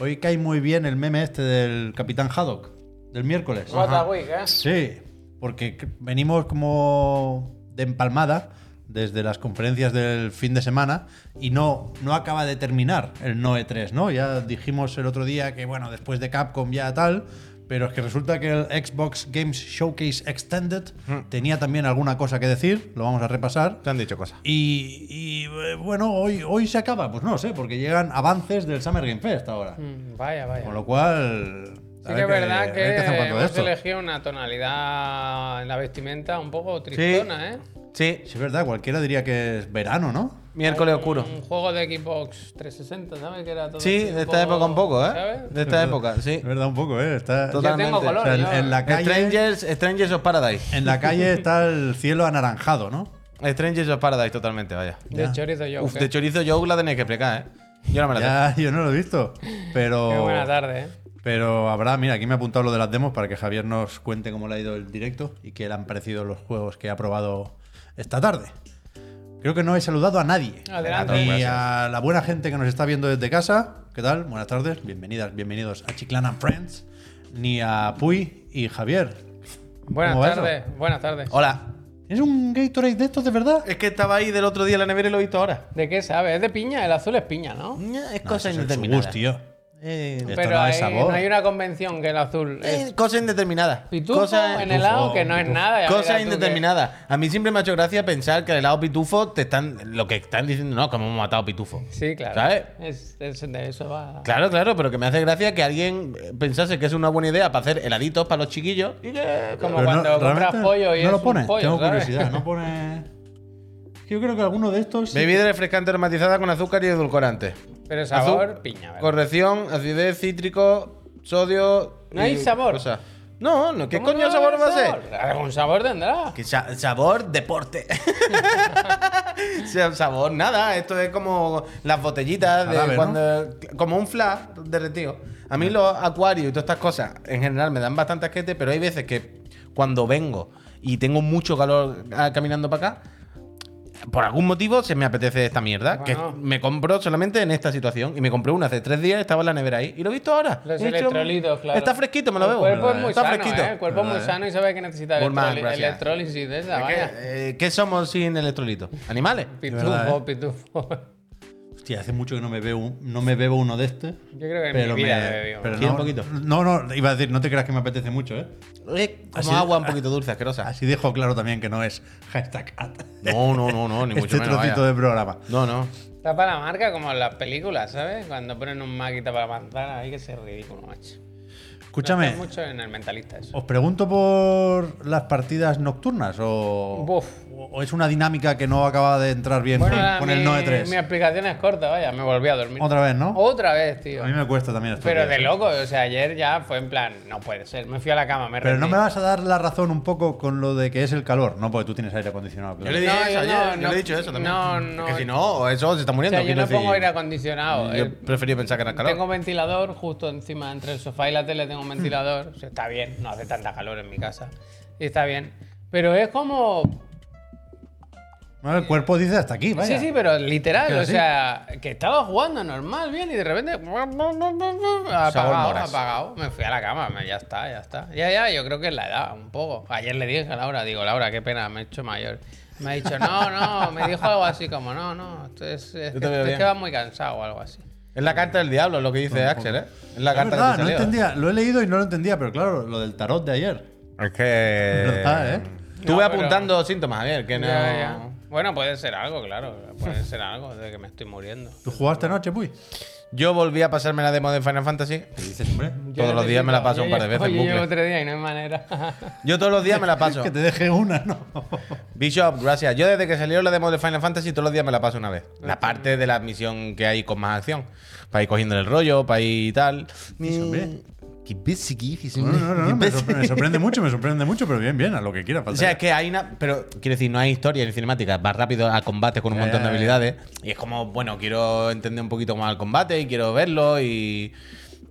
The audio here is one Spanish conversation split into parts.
hoy cae muy bien el meme este del Capitán Haddock, del miércoles. What a week, ¿eh? Sí, porque venimos como de empalmada desde las conferencias del fin de semana y no, no acaba de terminar el No E3, ¿no? Ya dijimos el otro día que, bueno, después de Capcom ya tal, pero es que resulta que el Xbox Games Showcase Extended tenía también alguna cosa que decir, lo vamos a repasar. Te han dicho cosas. Y, y, eh, bueno, hoy, hoy se acaba, pues no sé, porque llegan avances del Summer Game Fest ahora. Mm, Vaya, vaya. Con lo cual... Sí que es verdad que, cuando de hemos elegido una tonalidad en la vestimenta un poco tristona, ¿eh? Sí, Sí, es verdad, cualquiera diría que es verano, ¿no? miércoles oscuro. Un juego de Xbox 360, ¿sabes? Que era todo Sí, de esta época un poco, ¿eh? ¿sabes? De esta época, sí. Es verdad, un poco, ¿eh? Está, Totalmente. tengo color, O sea, en, yo. en la calle, Strangers, Strangers of Paradise. en la calle está el cielo anaranjado, ¿no? Strangers of Paradise, totalmente, vaya. De Ya. chorizo yo. Uf, de chorizo Joe la tenéis que explicar, ¿eh? Yo no me la. Ya, yo no lo he visto. Pero, Qué buena tarde, ¿eh? pero habrá, mira, aquí me ha apuntado lo de las demos para que Javier nos cuente cómo le ha ido el directo y qué le han parecido los juegos que ha probado esta tarde. Creo que no he saludado a nadie. Adelante. Ni a la buena gente que nos está viendo desde casa. ¿Qué tal? Buenas tardes. Bienvenidas, bienvenidos a Chiclana and Friends. Ni a Puy y Javier. Buenas tardes, buenas tardes. Hola. ¿Es un Gatorade de estos de verdad? Es que estaba ahí del otro día en la nevera y lo he visto ahora. ¿De qué sabes? Es de piña, el azul es piña, ¿no? Es No, cosa es el indeterminada. subus, tío. Eh, Pero no hay- sabor. no hay una convención que el azul eh, es cosa indeterminada. pitufo Cosa, en helado, que no es nada. cosa que- indeterminada. A mí siempre me ha hecho gracia pensar que el helado pitufo te están. Lo que están diciendo, no, que hemos matado pitufo. Sí, claro. ¿Sabes? Es, es- de eso va. Claro, claro, pero que me hace gracia que alguien eh, pensase que es una buena idea para hacer heladitos para los chiquillos y que. Como Pero cuando compras pollo y no es lo pone. un pollo, Tengo ¿sabes? curiosidad. No pone. Yo creo que alguno de estos. sí. Bebida refrescante aromatizada con azúcar y edulcorante. Pero sabor, Azul, piña, ¿verdad? Corrección, acidez, cítrico, sodio. ¿No hay y sabor? cosas. No, no, ¿qué ¿Cómo coño no sabor va a ser? sabor? Algún sabor tendrá. Que sa- sabor deporte. Sabor nada, esto es como las botellitas de Jarabe, ¿no? cuando como un flash derretido. A mí los acuarios y todas estas cosas en general me dan bastante asquete, pero hay veces que cuando vengo y tengo mucho calor ah, caminando para acá, por algún motivo se me apetece esta mierda. Bueno. Que me compro solamente en esta situación. Y me compré una hace tres días, estaba en la nevera ahí. Y lo he visto ahora. Los He electrolitos, claro. Está fresquito, me lo El bebo. cuerpo es muy está sano, fresquito. ¿eh? El cuerpo es muy ¿Verdad, sano y sabe que necesita gracias. electrólisis de esa, vaya. eh, ¿Qué somos sin electrolitos? ¿Animales? Pitufo, ¿eh? pitufo. Hostia, hace mucho que no me bebo no me bebo uno de estos. Yo creo que en Pero mi vida me- bebido. pero no, un poquito. No, no, iba a decir, no te creas que me apetece mucho, ¿eh? Eh, como Así- agua un poquito dulce, asquerosa. Así dejo claro también que no es hashtag at. No, no, no, no, ni mucho este menos. trocito vaya. de programa. No, no. Tapa la marca como en las películas, ¿sabes? Cuando ponen un Mac y tapa la manzana, hay que ser ridículo, macho. Escúchame, Hace mucho en el mentalista eso. ¿os pregunto por las partidas nocturnas o, Buf. O es una dinámica que no acaba de entrar bien Bueno, con, con mi, el Noe 3? mi explicación es corta, vaya, me volví a dormir. Otra vez, ¿no? Otra vez, tío. A mí me cuesta también esto. Pero de loco, o sea, ayer ya fue en plan, no puede ser. Me fui a la cama, me Pero no me vas a dar la razón un poco con lo de que es el calor, ¿no? Porque tú tienes aire acondicionado. Yo claro. le dije No, eso yo ayer. no, yo no, le he dicho eso también. no, no. Que si no, eso se está O muriendo. sea, yo no pongo aire acondicionado. Yo Eh, prefería pensar que era calor. Tengo ventilador justo encima, entre el sofá y la tele tengo un ventilador. O sea, está bien, no hace tanta calor en mi casa. Y está bien. Pero es como. El cuerpo dice hasta aquí, vaya. Sí, sí, pero literal. O sea, que estaba jugando normal, bien, y de repente. Apagado, apagado. Me fui a la cama, ya está, ya está. Ya, ya, yo creo que es la edad, un poco. Ayer le dije a Laura, digo, Laura, qué pena, me he hecho mayor. Me ha dicho, no, no, me dijo algo así como, no, no, esto es, que, es vas muy cansado o algo así. Es la carta del diablo lo que dice Axel, ¿eh? Es la Es carta verdad, que te no salió. entendía. Lo he leído y no lo entendía, pero claro, lo del tarot de ayer. Es que. Es verdad, ¿eh? Estuve No, pero- apuntando síntomas, Javier, que no. Ya, ya. Bueno, puede ser algo, claro. Puede ser algo de que me estoy muriendo. ¿Tú jugaste anoche, Puy? Yo volví a pasarme la demo de Final Fantasy. ¿Qué dices, hombre? Todos los días me la paso un par de veces Yo llevo tres días y no hay manera. Yo todos los días me la paso. Que te deje una, ¿no? Bishop, gracias. Yo desde que salió la demo de Final Fantasy todos los días me la paso una vez. La parte de la misión que hay con más acción. Para ir cogiendo el rollo, para ir y tal. hombre. Qué No, no, no, no, me, sorpre- me sorprende mucho, me sorprende mucho, pero bien, bien, a lo que quiera. O sea, es que hay una. Pero quiero decir, no hay historia ni cinemática. Vas rápido a combate con un montón de ya. habilidades. Y es como, bueno, quiero entender un poquito más el combate y quiero verlo y.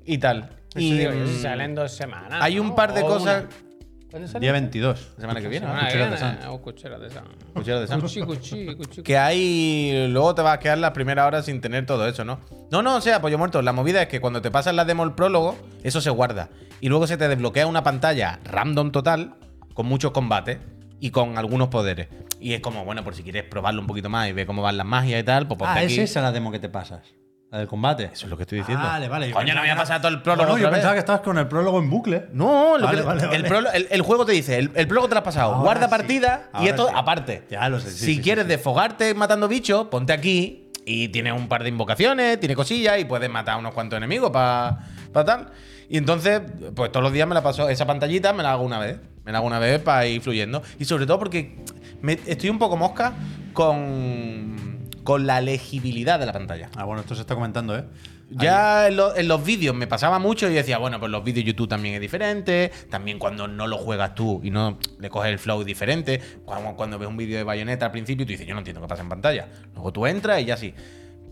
y tal. Eso Y digo mm, salen dos semanas. hay ¿no? un par de cosas. una. ¿Cuándo sale? Día 22. La semana que viene, Cuchillo de viene, Sam. o cuchillo de Sam. Cuchillo de Sam. Cuchi, cuchi, cuchi. Que hay. Luego te vas a quedar las primeras horas sin tener todo eso, ¿no? No, no, o sea, pollo muerto. La movida es que cuando te pasas la demo el prólogo, eso se guarda. Y luego se te desbloquea una pantalla random total, con muchos combates y con algunos poderes. Y es como, bueno, por si quieres probarlo un poquito más y ver cómo van las magias y tal, pues ponte Ah, aquí. es esa la demo que te pasas. La del combate. Eso es lo que estoy diciendo. Vale, vale. Coño, no pensaba voy a que era- pasar todo el prólogo No, yo otra vez. pensaba que estabas con el prólogo en bucle. No, lo Vale, que- vale, el, vale. prolo- el- el juego te dice, el, el prólogo te lo has pasado, Ahora guarda sí. partida y Ahora esto sí. aparte. Ya lo sé, sí, si sí, quieres sí, desfogarte matando bichos, ponte aquí y tienes un par de invocaciones, tiene cosillas y puedes matar a unos cuantos enemigos para tal. Y entonces, pues todos los días me la paso, esa pantallita me la hago una vez. Me la hago una vez para ir fluyendo. Y sobre todo porque me- estoy un poco mosca con, con la legibilidad de la pantalla. Ah, bueno, esto se está comentando, ¿eh? Ya en, lo- en los vídeos me pasaba mucho y decía, bueno, pues los vídeos YouTube también es diferente. También cuando no lo juegas tú y no le coges el flow diferente. Cuando, cuando ves un vídeo de bayoneta al principio, tú dices, yo no entiendo qué pasa en pantalla. Luego tú entras y ya sí.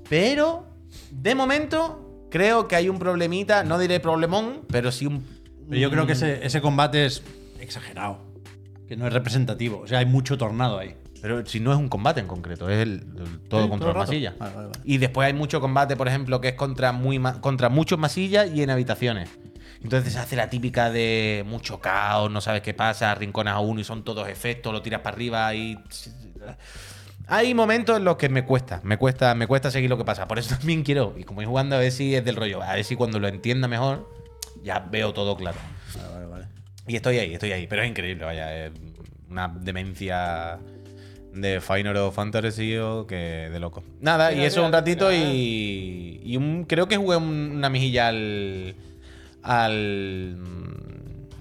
Pero, de momento, creo que hay un problemita, no diré problemón, pero sí un. Pero yo creo que ese, ese combate es exagerado. Que no es representativo. O sea, hay mucho tornado ahí. Pero si no es un combate en concreto, es el, el todo Sí, contra todo el masilla. Vale, vale, vale. Y después hay mucho combate, por ejemplo, que es contra, muy contra muchos masillas y en habitaciones. Entonces se hace la típica de mucho caos, no sabes qué pasa, rinconas a uno y son todos efectos, lo tiras para arriba y. Hay momentos en los que me cuesta, me cuesta, me cuesta seguir lo que pasa. Por eso también quiero, y como voy jugando, a ver si es del rollo, a ver si cuando lo entienda mejor, ya veo todo claro. Vale, vale, vale. Y estoy ahí, estoy ahí. Pero es increíble, vaya. Es una demencia de Final Fantasy o que de loco. Nada, y Mira, eso un ratito mira. y. Y un, creo que jugué un- una mejilla al. Al.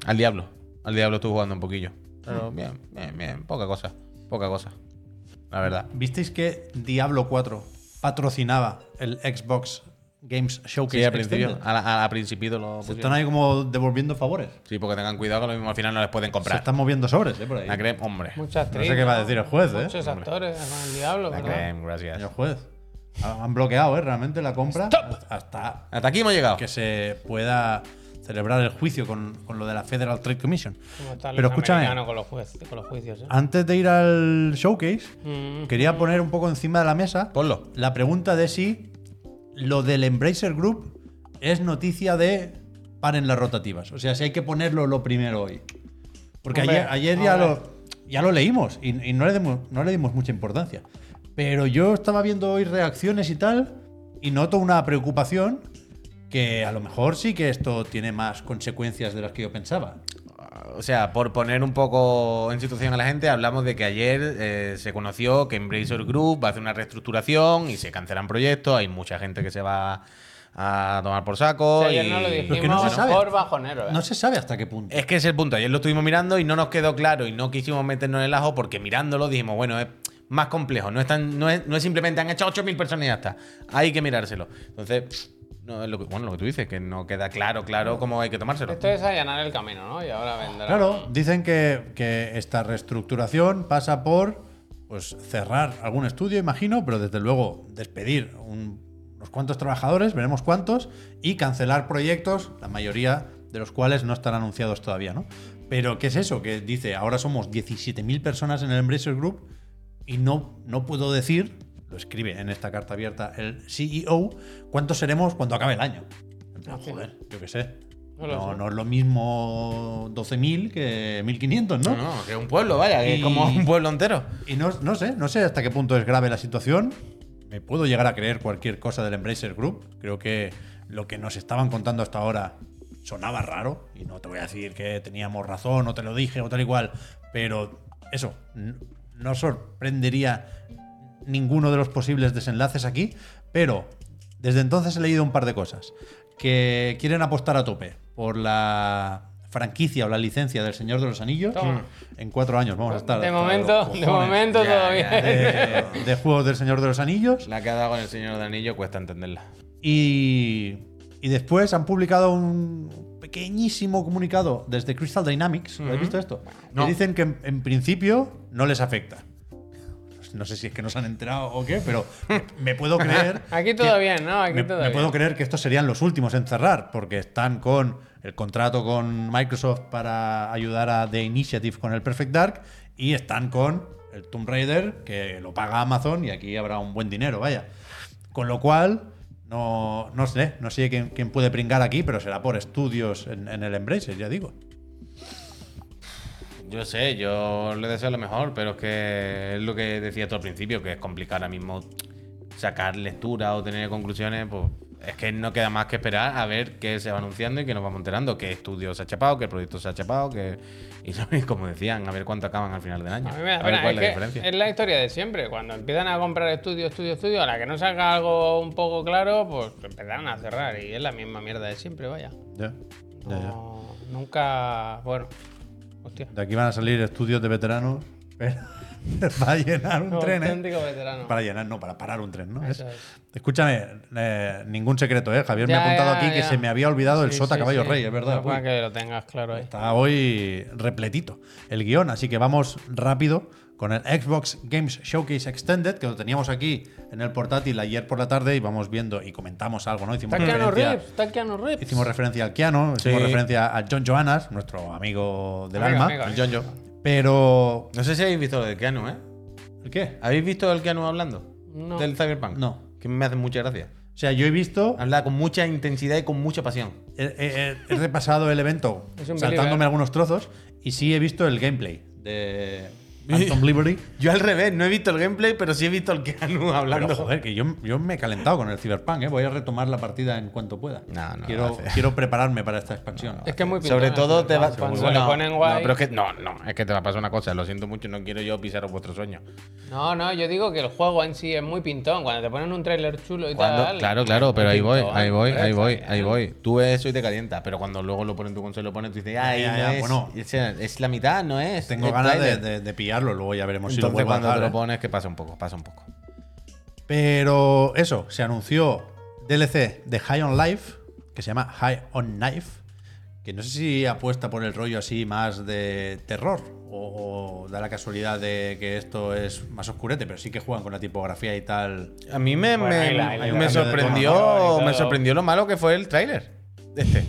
Al Diablo. Al Diablo estuve jugando un poquillo. Pero bien, bien, bien. Poca cosa. Poca cosa. La verdad. ¿Visteis que Diablo 4 patrocinaba el Xbox Games Showcase Sí, al principio. A, la- a principio lo Se están ahí como devolviendo favores. Sí, porque tengan cuidado que lo mismo al final no les pueden Se comprar. están moviendo sobres, ¿eh? Por ahí. La hombre. Muchas No sé qué va a decir el juez, ¿eh? Muchos actores el diablo, La ¿verdad? crema, gracias. Señor juez. Han bloqueado, ¿eh? Realmente la compra. Hasta Hasta aquí hemos llegado. que se pueda celebrar el juicio con, con lo de la Federal Trade Commission. Pero escúchame. con los, juez- con los juicios, ¿eh? Antes de ir al showcase, Mm. quería poner un poco encima de la mesa Ponlo. la pregunta de si lo del Embracer Group es noticia de paren las rotativas. O sea, si hay que ponerlo lo primero hoy. Porque Hombre, ayer, ayer ya, lo, ya lo leímos y, y no, le dimos, no le dimos mucha importancia. Pero yo estaba viendo hoy reacciones y tal y noto una preocupación que a lo mejor sí que esto tiene más consecuencias de las que yo pensaba. O sea, por poner un poco en situación a la gente, hablamos de que ayer eh, se conoció que Embracer Group va a hacer una reestructuración y se cancelan proyectos. Hay mucha gente que se va a tomar por saco. O sea, ayer y- no lo Pero dijimos es que no se sabe. por bajonero, ¿eh? No se sabe hasta qué punto. Es que es el punto. Ayer lo estuvimos mirando y no nos quedó claro y no quisimos meternos en el ajo porque mirándolo dijimos, bueno, es más complejo. No es, tan- no es, no es simplemente han echado 8.000 personas y ya está. Hay que mirárselo. Entonces, no, es lo que, bueno, lo que tú dices, que no queda claro, claro cómo hay que tomárselo. Esto es allanar el camino, ¿no? Y ahora vendrá. Claro, dicen que, que esta reestructuración pasa por pues, cerrar algún estudio, imagino, pero desde luego despedir un- unos cuantos trabajadores, veremos cuántos, y cancelar proyectos, la mayoría de los cuales no están anunciados todavía, ¿no? Pero, ¿qué es eso? Que dice, ahora somos 17.000 personas en el Embracer Group y no, no puedo decir, lo escribe en esta carta abierta el CEO, cuántos seremos cuando acabe el año. En plan, Hostia. joder, yo qué sé. No es lo mismo 12.000 que 1.500, ¿no? No, no, que un pueblo, vaya, que Y- como un pueblo entero. Y no, no sé, no sé hasta qué punto es grave la situación. Me puedo llegar a creer cualquier cosa del Embracer Group. Creo que lo que nos estaban contando hasta ahora sonaba raro. Y no te voy a decir que teníamos razón o te lo dije o tal y cual. Pero eso, no sorprendería ninguno de los posibles desenlaces aquí. Pero desde entonces he leído un par de cosas. Que quieren apostar a tope por la franquicia o la licencia del Señor de los Anillos. Toma. En cuatro años vamos a estar. de momento, de momento Ya, todo ya, bien. de, de juegos del Señor de los Anillos. La que ha dado con el Señor de Anillo cuesta entenderla. Y, y después han publicado un pequeñísimo comunicado desde Crystal Dynamics. ¿Lo ¿Has visto esto? No. Que dicen que en, en principio no les afecta. No sé si es que no se han enterado o qué, pero me puedo creer. Aquí todo que- bien, ¿no? Aquí me, todo me bien. puedo creer que estos serían los últimos en cerrar, porque están con el contrato con Microsoft para ayudar a The Initiative con el Perfect Dark y están con el Tomb Raider, que lo paga Amazon y aquí habrá un buen dinero, vaya. Con lo cual, no, no sé, no sé quién, quién puede pringar aquí, pero será por estudios en, en el Embracer, ya digo. Yo sé, yo le deseo lo mejor, pero es que es lo que decía todo al principio, que es complicado ahora mismo sacar lectura o tener conclusiones, pues es que no queda más que esperar a ver qué se va anunciando y qué nos vamos enterando, qué estudio se ha chapado, qué proyecto se ha chapado, que y como decían, a ver cuánto acaban al final del año. A mí me da a ver pena, cuál es, la que diferencia. es la historia de siempre. Cuando empiezan a comprar estudio, estudio, estudio, a la que no salga algo un poco claro, pues empezaron a cerrar. Y es la misma mierda de siempre, vaya. Ya. No, nunca. Bueno, hostia. De aquí van a salir estudios de veteranos para llenar un tren, ¿eh? Veterano. Para llenar, no, para parar un tren, ¿no? Eso Es- es. Escúchame, eh, ningún secreto, ¿eh? Javier me ha apuntado ya, aquí que se me había olvidado el Sota sí, Caballo sí. Rey, es verdad. No, para que lo tengas claro ahí. Está hoy repletito el guion, así que vamos rápido con el Xbox Games Showcase Extended, que lo teníamos aquí en el portátil ayer por la tarde y vamos viendo y comentamos algo, ¿no? Hicimos referencia, Reeves, está Keanu Reeves. hicimos referencia al Keanu, hicimos referencia a John Johannes, nuestro amigo del Amigo, alma. amigo, amigo. El John Pero. No sé si habéis visto lo del Keanu, ¿eh? ¿El qué? ¿Habéis visto el Keanu hablando? No. Del Cyberpunk. No. Que me hace mucha gracia. O sea, yo he visto Habla con mucha intensidad y con mucha pasión. He, he- he repasado el evento saltándome algunos trozos y sí he visto el gameplay de Phantom Liberty. Yo al revés, no he visto el gameplay, pero sí he visto el Keanu hablando. Pero joder, que yo, yo me he calentado con el Cyberpunk, ¿eh? voy a retomar la partida en cuanto pueda. No, no, quiero, prepararme para esta expansión. Es que es muy pintón Sobre todo te va Cyberpunk. Cuando bueno, le ponen guay. No, pero es que no, no, es que te va a pasar una cosa, lo siento mucho, no quiero yo pisaros vuestro sueño. No, no, yo digo que el juego en sí es muy pintón. Cuando te ponen un tráiler chulo y Cuando- tal. claro, claro, pero ahí voy, ahí voy, ahí voy, ahí voy. Tú ves eso y te calienta, pero cuando luego lo pones en tu consola, lo pones, tú dices, ay, Ya, no ya, es, bueno. es, la mitad, no es. Tengo ganas de, de luego ya veremos si lo Entonces vuelvo a cuando dejar, te lo ¿eh? pones, que pasa un poco, pasa un poco. Pero eso, se anunció DLC de High on Life, que se llama High on Knife, que no sé si apuesta por el rollo así más de terror o, o da la casualidad de que esto es más oscurete, pero sí que juegan con la tipografía y tal. A mí me, Bueno, me, la- sorprendió, me sorprendió lo malo que fue el tráiler este.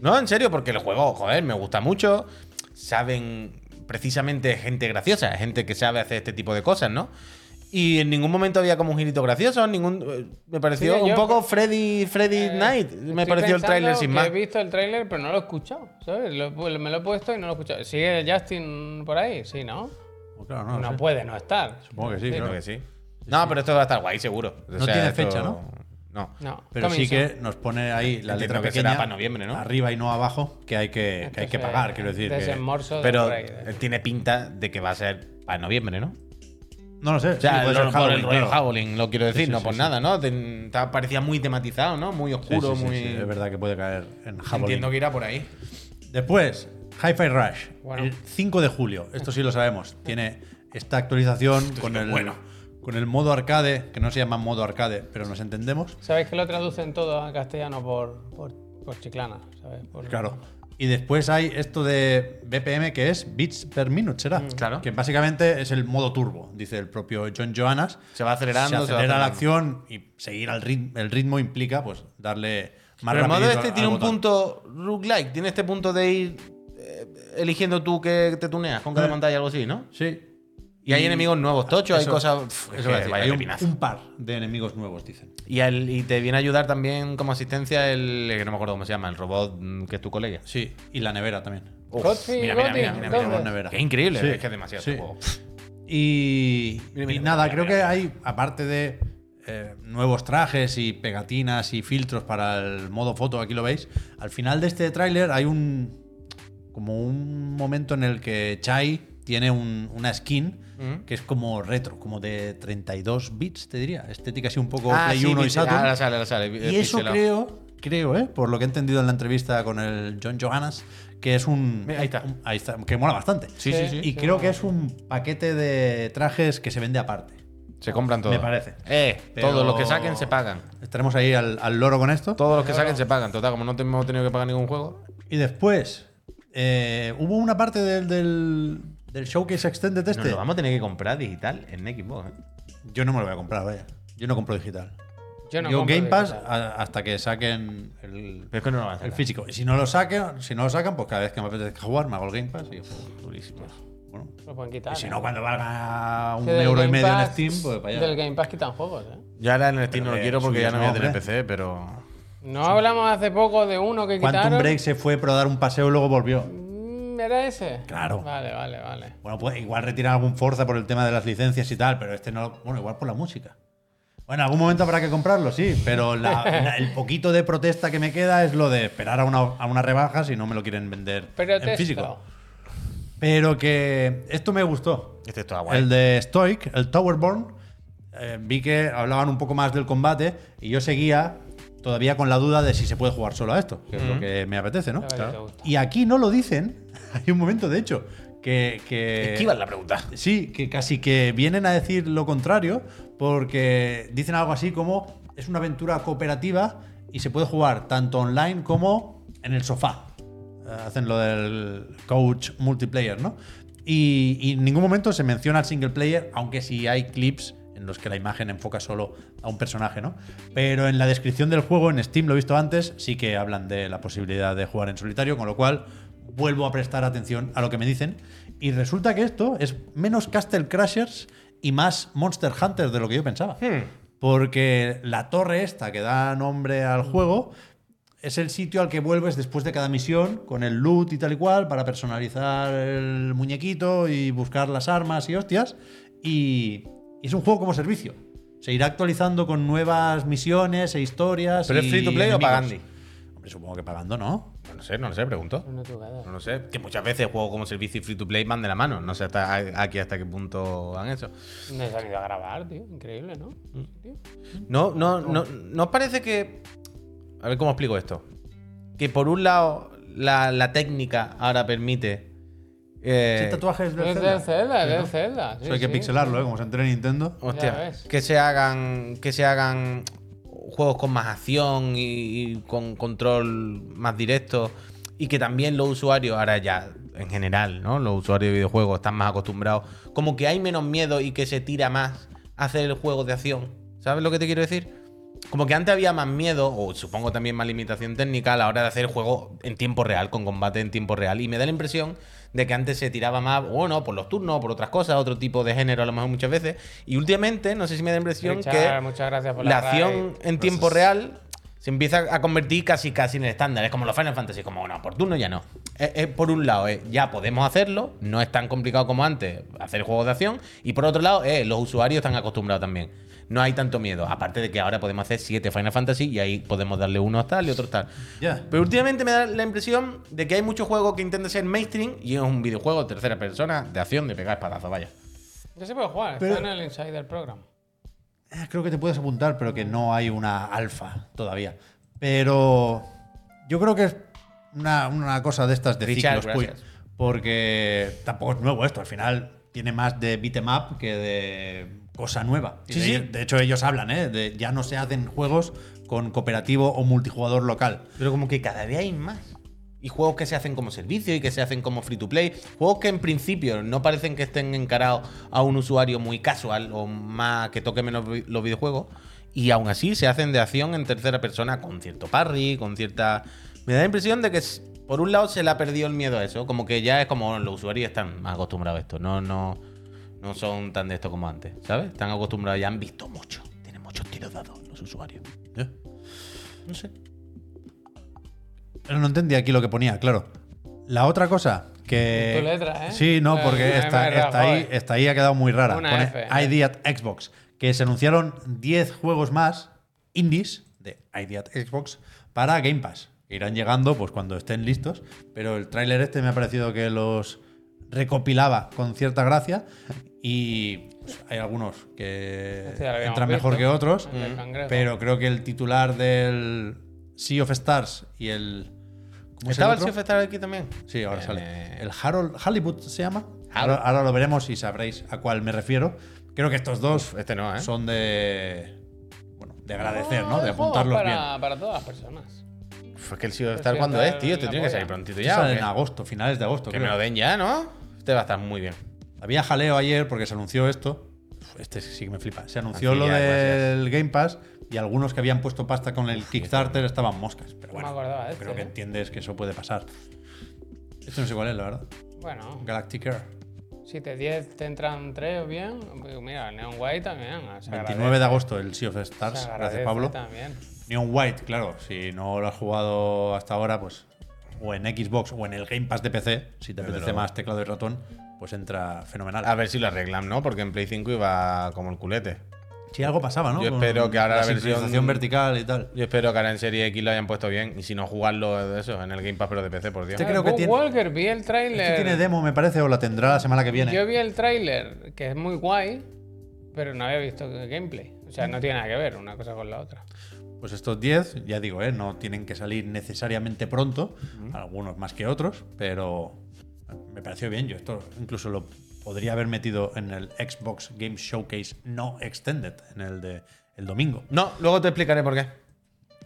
No, en serio, porque el juego, joder, me gusta mucho. Saben precisamente gente graciosa, gente que sabe hacer este tipo de cosas, ¿no? Y en ningún momento había como un girito gracioso, ningún eh, me pareció Sí, un yo- poco Freddy Freddy Eh, Night, me pareció el tráiler sin más. He visto el tráiler, pero no lo he escuchado, ¿sabes? Lo- me lo he puesto y no lo he escuchado. ¿Sigue Justin por ahí? Sí, ¿no? Pues claro, no, No, lo sé. puede no estar. Supongo que sí, Creo claro. que sí. No, pero esto va a estar guay, seguro. O No sea, tiene esto- fecha, ¿no? No. No, Pero coming sí soon. que nos pone ahí la Entiendo letra que será pequeña para noviembre, ¿no? arriba y no abajo que hay que, que hay que Entonces, pagar, quiero decir. que- de Pero tiene pinta de que va a ser para noviembre, ¿no? no lo sé. O sea, sí, puede el, ser por el rollo. Howling, lo quiero decir, Sí, sí, no por sí. nada, ¿no? Te- te parecía muy tematizado, ¿no? Muy oscuro, sí, sí, muy. sí, es verdad que puede caer en Halloween. Entiendo que irá por ahí. Después, Hi-Fi Rush, Bueno. el 5 de julio. Esto sí lo sabemos. Tiene esta actualización con el, bueno. Con el modo arcade, que no se llama modo arcade, pero nos entendemos. ¿Sabéis que lo traducen todo a castellano por, por, por chiclana? ¿sabes? Por- Claro. Y después hay esto de BPM que es bits per minute, ¿será? Claro. Que básicamente es el modo turbo, dice el propio John Johannes. Se va acelerando, Se se va acelera la acción y seguir al ritmo, el ritmo implica pues darle más Pero el modo este tiene un punto roguelike, tiene este punto de ir eh, eligiendo tú que te tuneas con cada Eh. pantalla, algo así, ¿no? Sí. Y hay enemigos nuevos, tochos, hay cosas. Pff, es Eso decir, vaya hay un, par de enemigos nuevos, dicen. Y, el- y te viene a ayudar también como asistencia el. que no me acuerdo cómo se llama, el robot que es tu colega. Sí, y la nevera también. Uf, Godfrey, mira, mira, Godfrey, mira, mira, mira, nevera. Qué increíble, Sí. es que es demasiado Sí. juego. Y, Mira, y mira, nada, mira, creo mira. que hay, aparte de eh, nuevos trajes y pegatinas y filtros para el modo foto, aquí lo veis, al final de este tráiler hay un como un momento en el que Chai tiene un- una skin que es como retro, como de 32 bits, te diría. Estética así un poco Ah, Play sí, 1 y Saturn. ahora sale, ahora sale. Y eso pixelado. creo, creo, ¿eh? por lo que he entendido en la entrevista con el John Johannes, que es un. Ahí está. un- ahí está, que mola bastante. Sí, sí, sí. Y creo que es un paquete de trajes que se vende aparte. Se compran todo. Me parece. Eh, Pero- todos los que saquen se pagan. Estaremos ahí al, al loro con esto. Todos los que saquen se pagan. Total, como no hemos tenido que pagar ningún juego. Y después, eh, hubo una parte del, del, del Showcase Extended Nos este. lo vamos a tener que comprar digital en Xbox. ¿eh? Yo no me lo voy a comprar, vaya. Yo no compro digital. Yo no Yo compro Game Pass digital. a- hasta que saquen el, Pero es que no lo van a el físico. Y si no lo saquen, si no lo sacan, pues cada vez que me apetezca jugar me hago el Game Pass y durísimo. Bueno, Lo pueden quitar. y si ¿eh? no, cuando valga un euro y medio en Steam, pues para allá. Del Game Pass quitan juegos, ¿eh? Yo ahora en el Steam no lo quiero porque ya no voy a tener. PC, pero. No hablamos hace poco de uno que Quantum quitaron. Break se fue pero dar un paseo y luego volvió. ¿Era ese? Claro. Vale, vale, vale. Bueno, pues igual retiran algún Forza por el tema de las licencias y tal, pero este no. Bueno, igual por la música. Bueno, en algún momento habrá que comprarlo, sí, pero la- la- el poquito de protesta que me queda es lo de esperar a una, a una rebaja si no me lo quieren vender Pero en físico. Pero que esto me gustó. Este está guay. El de Stoic, el Towerborn, eh, vi que hablaban un poco más del combate y yo seguía todavía con la duda de si se puede jugar solo a esto, que es lo que me apetece, ¿no? Gusta. Y aquí no lo dicen. Hay un momento, de hecho, que. que Esquivan la pregunta. Sí, que casi que vienen a decir lo contrario, porque dicen algo así como es una aventura cooperativa y se puede jugar tanto online como en el sofá. Eh, Hacen lo del coach multiplayer, ¿no? Y, y en ningún momento se menciona el single player, aunque sí hay clips en los que la imagen enfoca solo a un personaje, ¿no? Pero en la descripción del juego, en Steam, lo he visto antes, sí que hablan de la posibilidad de jugar en solitario, con lo cual vuelvo a prestar atención a lo que me dicen. Y resulta que esto es menos Castle Crashers y más Monster Hunter de lo que yo pensaba. Porque la torre esta que da nombre al juego es el sitio al que vuelves después de cada misión con el loot y tal y cual para personalizar el muñequito y buscar las armas y hostias. Y, es un juego como servicio. Se irá actualizando con nuevas misiones e historias. ¿Pero es free to play o enemigos. Hombre, supongo que pagando, ¿no? No lo sé, no lo sé, pregunto. No lo sé. Que muchas veces juego como servicio y free to play van de la mano. No sé hasta aquí hasta qué punto han hecho. No se han ido a grabar, tío. Increíble, ¿no? No, no, no, ¿no os parece que. A ver cómo explico esto. Que por un lado, la, la técnica ahora permite. eh, ¿Ese tatuaje es del Es Zelda? del Zelda, es Sí, del ¿no? Zelda. sí, Eso hay que sí. pixelarlo, ¿eh? Como se entere Nintendo. Hostia, que se hagan. Que se hagan juegos con más acción y, con control más directo. Y que también los usuarios, ahora ya en general, ¿no? Los usuarios de videojuegos están más acostumbrados. Como que hay menos miedo y que se tira más a hacer el juego de acción. ¿Sabes lo que te quiero decir? Como que antes había más miedo, o supongo también más limitación técnica a la hora de hacer el juego en tiempo real, con combate en tiempo real. Y me da la impresión de que antes se tiraba más, bueno, por los turnos, por otras cosas, otro tipo de género a lo mejor muchas veces. Y últimamente, no sé si me da impresión Richard, que muchas gracias por la la acción en tiempo real se empieza a convertir casi casi en el estándar. Es como los Final Fantasy, como, bueno, por turno ya no. Es- es por un lado, eh, ya podemos hacerlo, no es tan complicado como antes hacer juegos de acción. Y por otro lado, eh, los usuarios están acostumbrados también. No hay tanto miedo. Aparte de que ahora podemos hacer siete Final Fantasy y ahí podemos darle unos tal y otros tal. Ya. Pero últimamente me da la impresión de que hay muchos juegos que intentan ser mainstream y es un videojuego de tercera persona de acción de pegar espadazos, vaya. Ya se puede jugar, Pero- está en el Insider Program. Eh, Creo que te puedes apuntar, pero que no hay una alfa todavía. Pero yo creo que es una, una cosa de estas de Richard, ciclos, Puy, porque tampoco es nuevo esto. Al final tiene más de beat'em que de cosa nueva. Sí, de, sí. de hecho, ellos hablan, ¿eh? De ya no se hacen juegos con cooperativo o multijugador local. Pero como que cada vez hay más. Y juegos que se hacen como servicio y que se hacen como free to play. Juegos que en principio no parecen que estén encarados a un usuario muy casual o más que toque menos los videojuegos. Y aún así se hacen de acción en tercera persona con cierto parry, con cierta. Me da la impresión de que por un lado se le ha perdido el miedo a eso. Como que ya es como los usuarios están más acostumbrados a esto. No, no, no son tan de esto como antes. ¿Sabes? Están acostumbrados, ya han visto mucho. Tienen muchos tiros dados los usuarios. ¿eh? No sé. No entendí aquí lo que ponía, claro. La otra cosa que. Tu letra, ¿eh? Sí, no, porque M, está ahí, está ahí ha quedado muy rara. Una Pone F, ¿eh? ID at Xbox. Que se anunciaron 10 juegos más indies de ID at Xbox para Game Pass. Irán llegando pues cuando estén listos. Pero el tráiler este me ha parecido que los recopilaba con cierta gracia. Y pues, hay algunos que Este entran mejor visto. que otros. Pero creo que el titular del Sea of Stars y el. ¿Cómo es ¿Estaba el otro? Sea of Stars aquí también? Sí, ahora Eh, sale. El Harold Hollywood se llama. Harold. Ahora, ahora lo veremos y sabréis a cuál me refiero. Creo que estos dos Este no, ¿eh? son de. Bueno, de agradecer, ¿no? Ah, De apuntarlos para, bien. para todas las personas. Fue que el Sea of Stars está es, tío. Te tiene que salir prontito ya. sale ¿o en agosto, finales de agosto. Que creo. me lo den ya, ¿no? Este va a estar muy bien. Había jaleo ayer porque se anunció esto. Este sí que me flipa. Se anunció Así lo ya, del Game Pass y algunos que habían puesto pasta con el Kickstarter estaban moscas. Pero No me bueno, acordaba de este, creo que ¿eh? entiendes que eso puede pasar. Esto no sé cuál es, la verdad. Bueno, Galactic Air. si te 10 te entran 3 bien, pues mira, el Neon White también. se 29 agradece, de agosto, el Sea of Stars. Gracias, Pablo. También. Neon White, claro, si no lo has jugado hasta ahora, pues o en Xbox o en el Game Pass de PC, si te apetece más teclado y ratón, pues entra fenomenal. A ver si lo arreglan, ¿no? Porque en Play 5 iba como el culete. Si algo pasaba, ¿no? Yo Con espero que ahora la versión- sincronización vertical y tal. Yo espero que ahora en Serie X lo hayan puesto bien. Y si no, jugarlo de eso, en el Game Pass, pero de PC, por Dios. Este creo que Bob tiene- Walker, vi el tráiler. Este tiene demo, me parece, o la tendrá la semana que viene. Yo vi el tráiler, que es muy guay, pero no había visto gameplay. O sea, no tiene nada que ver una cosa con la otra. Pues estos 10, ya digo, ¿eh? no tienen que salir necesariamente pronto, algunos más que otros, pero me pareció bien. Yo esto incluso lo podría haber metido en el Xbox Game Showcase no extended, en el de el domingo. No, luego te explicaré por qué.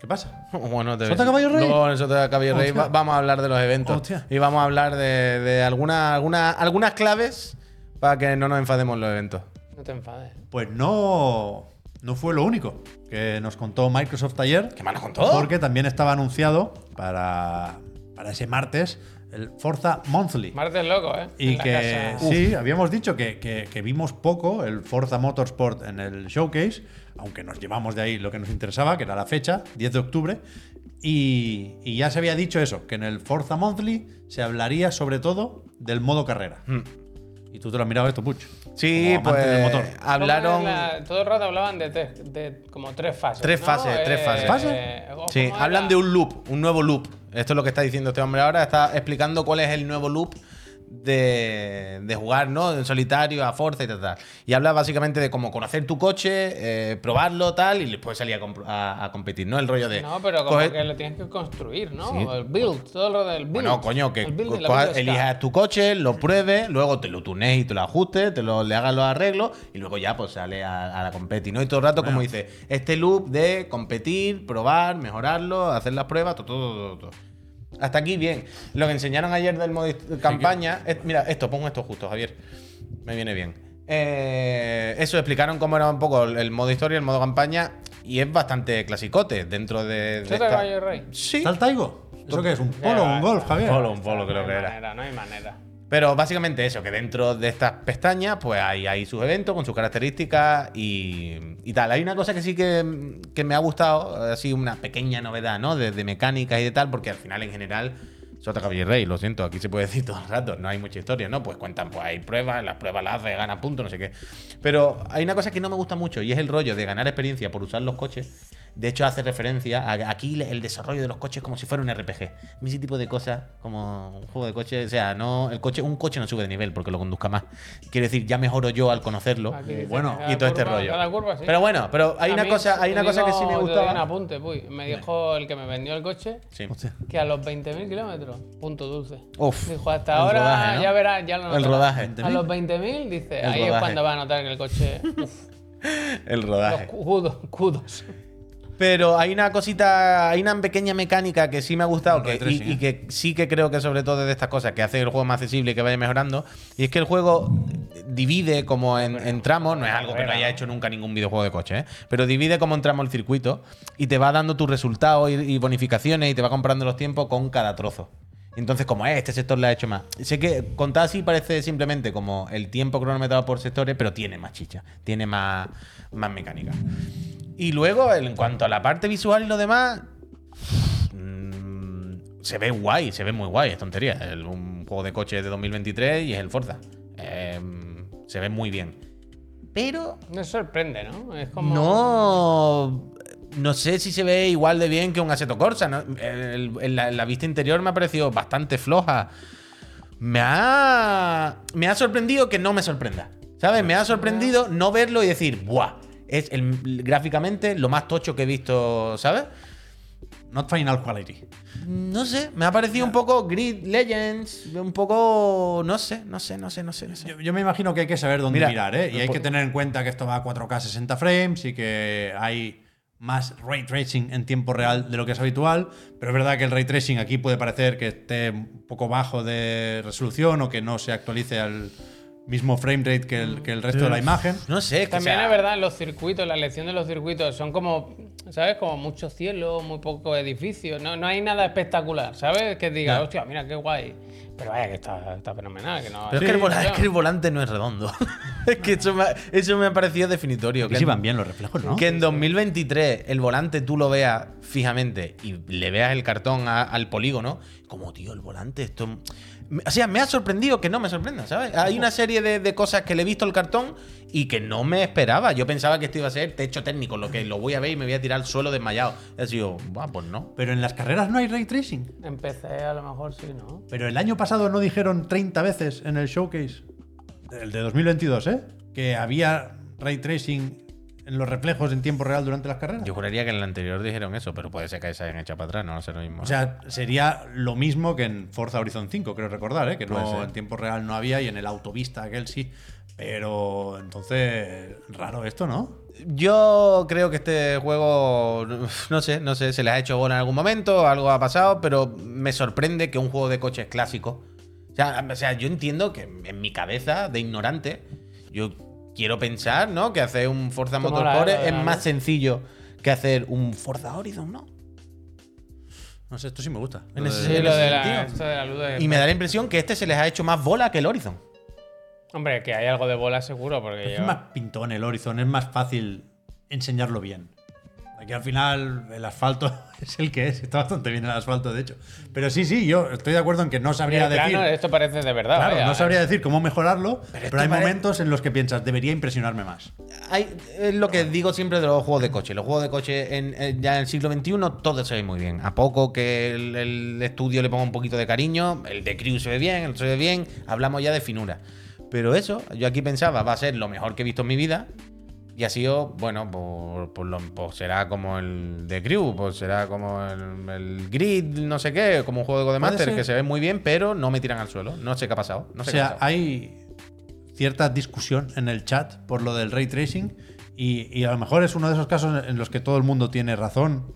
¿Qué pasa? Bueno, te ¿Sota Caballo Rey? Luego en Sota Caballo Rey va- vamos a hablar de los eventos. Hostia. Y vamos a hablar de, de alguna- alguna- algunas claves para que no nos enfademos en los eventos. No te enfades. Pues no, no fue lo único que nos contó Microsoft ayer. ¿Qué más nos contó? Porque también estaba anunciado para, para ese martes el Forza Monthly. Martes loco, ¿eh? Y En que sí, habíamos dicho que, que- que vimos poco el Forza Motorsport en el showcase, aunque nos llevamos de ahí lo que nos interesaba, que era la fecha, 10 de octubre. Y, y ya se había dicho eso, que en el Forza Monthly se hablaría sobre todo del modo carrera. Y tú te lo has mirado esto, Puch. Sí, pues del motor. ¿Cómo hablaron. la- todo el rato hablaban de, tres- de como tres fases. Tres ¿no? fases, tres fases. ¿Fases? ¿cómo Sí, hablan de un loop, un nuevo loop. Esto es lo que está diciendo este hombre ahora. Está explicando cuál es el nuevo loop de, de jugar, ¿no? En solitario, a Forza y tal, tal. Y habla básicamente de cómo conocer tu coche, eh, probarlo, tal, y después salir a, a- a competir, ¿no? El rollo de. No, pero como coger- que lo tienes que construir, ¿no? Sí. El build, todo lo del build. Bueno, coño, que cojas- elijas tu coche, lo pruebes, luego te lo tunees y te lo ajustes, te lo, le hagas los arreglos y luego ya pues sale a, a la competi, ¿no? Y todo el rato, como dice, este loop de competir, probar, mejorarlo, hacer las pruebas, todo, todo, todo, todo. Hasta aquí bien. Lo que enseñaron ayer del modo campaña, es- mira, esto, pongo esto justo, Javier. Me viene bien. Eh, eso, explicaron cómo era un poco el, modo historia, el modo campaña, y es bastante clasicote dentro de... de ¿Sota esta- Rey? Sí. ¿Está el Taigo? ¿Eso qué es? ¿Un polo un golf, Javier? Polo, un polo creo no que hay era. manera, no hay manera. Pero básicamente eso, que dentro de estas pestañas, pues hay, sus eventos con sus características y, y tal. Hay una cosa que sí que, que me ha gustado, así una pequeña novedad, ¿no? De, de mecánicas y de tal, porque al final en general, Sota Caballo Rey, lo siento, aquí se puede decir todo el rato, no hay mucha historia, ¿no? Pues cuentan, pues hay pruebas, las pruebas las haces, ganas puntos, no sé qué. Pero hay una cosa que no me gusta mucho y es el rollo de ganar experiencia por usar los coches. De hecho, hace referencia a aquí el desarrollo de los coches como si fuera un RPG. Ese tipo de cosas, como un juego de coches. O sea, no, el coche, un coche no sube de nivel porque lo conduzca más. Quiero decir, ya mejoro yo al conocerlo. Aquí dice bueno, Y todo este rollo. cada curva, sí. Pero bueno, pero hay A una cosa, hay una cosa que sí me doy un gustaba. apunte, puy. Me dijo el que me vendió el coche Sí. Que a los 20.000 kilómetros, punto dulce. Uf, Dijo, hasta el ahora rodaje, ¿no? ya verás, ya lo El notarás. rodaje. A los 20.000, dice, El ahí rodaje. es cuando va a notar que el coche. uf, El los rodaje. cudos, cudos. Pero hay una cosita, hay una pequeña mecánica que sí me ha gustado que, y, y que sí que creo que sobre todo es de estas cosas que hace el juego más accesible y que vaya mejorando. Y es que el juego divide como en, en tramos, no es algo que no haya hecho nunca ningún videojuego de coche, ¿eh? pero divide como en tramos el circuito y te va dando tus resultados y, y bonificaciones y te va comprando los tiempos con cada trozo. Entonces, como este sector le ha hecho más. Sé que contar así parece simplemente como el tiempo cronometrado por sectores, pero tiene más chicha, tiene más, más mecánica. Y luego, en cuanto a la parte visual y lo demás, mm, se ve guay, se ve muy guay, es tontería. Es un juego de coches de 2023 y es el Forza. Em, se ve muy bien. Pero Me sorprende, ¿no? Es como. no. No sé si se ve igual de bien que un Assetto Corsa. ¿no? El- el- la, la vista interior me ha parecido bastante floja. Me ha. Me ha sorprendido que no me sorprenda. ¿Sabes? Me ha sorprendido no verlo y decir, ¡buah! Es el- gráficamente lo más tocho que he visto, ¿sabes? Not final quality. No sé, me ha parecido un poco Grid Legends, un poco. No sé, no sé, no sé, no sé. No sé. Yo, yo me imagino que hay que saber dónde Mira, mirar, ¿eh? Y hay que tener en cuenta que esto va a 4K 60 frames y que hay más ray tracing en tiempo real de lo que es habitual. Pero es verdad que el ray tracing aquí puede parecer que esté un poco bajo de resolución o que no se actualice al, mismo frame rate que el, que el resto de la imagen. No sé, También sea- es verdad, los circuitos, la elección de los circuitos son como, ¿sabes? Como mucho cielo, muy poco edificio. No, no hay nada espectacular, ¿sabes? Que diga, hostia, mira qué guay. Pero vaya, que está, está fenomenal. Que no, Pero es, que el vola- es que el volante no es redondo. es que eso me, ha- eso me ha parecido definitorio. Que sí van bien los reflejos, ¿no? Que en 2023 el volante tú lo veas fijamente y le veas el cartón a- al polígono, como, tío, el volante, esto. Me- O sea, me ha sorprendido que no me sorprenda, ¿sabes? Hay una serie de, de cosas que le he visto el cartón y que no me esperaba. Yo pensaba que esto iba a ser techo técnico, lo que lo voy a ver y me voy a tirar al suelo desmayado. He sido, "Buah, pues no. Pero en las carreras no hay ray tracing. Empecé a lo mejor sí, ¿no? Pero el año pasado no dijeron 30 veces en el showcase, el de 2022, ¿eh? Que había ray tracing en los reflejos en tiempo real durante las carreras. Yo juraría que en el anterior dijeron eso, pero puede ser que se hayan echado para atrás, no sé lo mismo. O sea, sería lo mismo que en Forza Horizon 5, creo recordar, ¿eh? que no ser. en tiempo real no había y en el Autovista aquel sí. Pero entonces, raro esto, ¿no? Yo creo que este juego, no sé, no sé, se les ha hecho bola en algún momento, algo ha pasado, pero me sorprende que un juego de coches clásico. O sea, o sea, yo entiendo que en mi cabeza de ignorante, yo quiero pensar, ¿no? Que hacer un Forza Motorsport es la- más sencillo que hacer un Forza Horizon, ¿no? No sé, esto sí me gusta. En ese Sí, en lo ese de, la, sentido. esto de la luz de- Y me da la impresión que este se les ha hecho más bola que el Horizon. Hombre, que hay algo de bola seguro, porque Es más pintón el Horizon, es más fácil enseñarlo bien. Aquí al final el asfalto es el que es, está bastante bien el asfalto, de hecho. Pero sí, sí, yo estoy de acuerdo en que no sabría plano, decir. esto parece de verdad. Claro, vaya. no sabría decir cómo mejorarlo, pero, hay pare- momentos en los que piensas, debería impresionarme más. Hay, es lo que digo siempre de los juegos de coche. Los juegos de coche en, en- ya en el siglo XXI todo se ve muy bien. A poco que el, el estudio le ponga un poquito de cariño, el de Crew se ve bien, el se ve bien, hablamos ya de finura. Pero eso, yo aquí pensaba, va a ser lo mejor que he visto en mi vida. Y ha sido, bueno, pues, lo- será como el de Crew, pues será como el, el Grid, no sé qué, como un juego de ser. que se ve muy bien, pero no me tiran al suelo. No sé qué ha pasado. No O sé qué ha sea, pasado. hay cierta discusión en el chat por lo del ray tracing y, y a lo mejor es uno de esos casos en los que todo el mundo tiene razón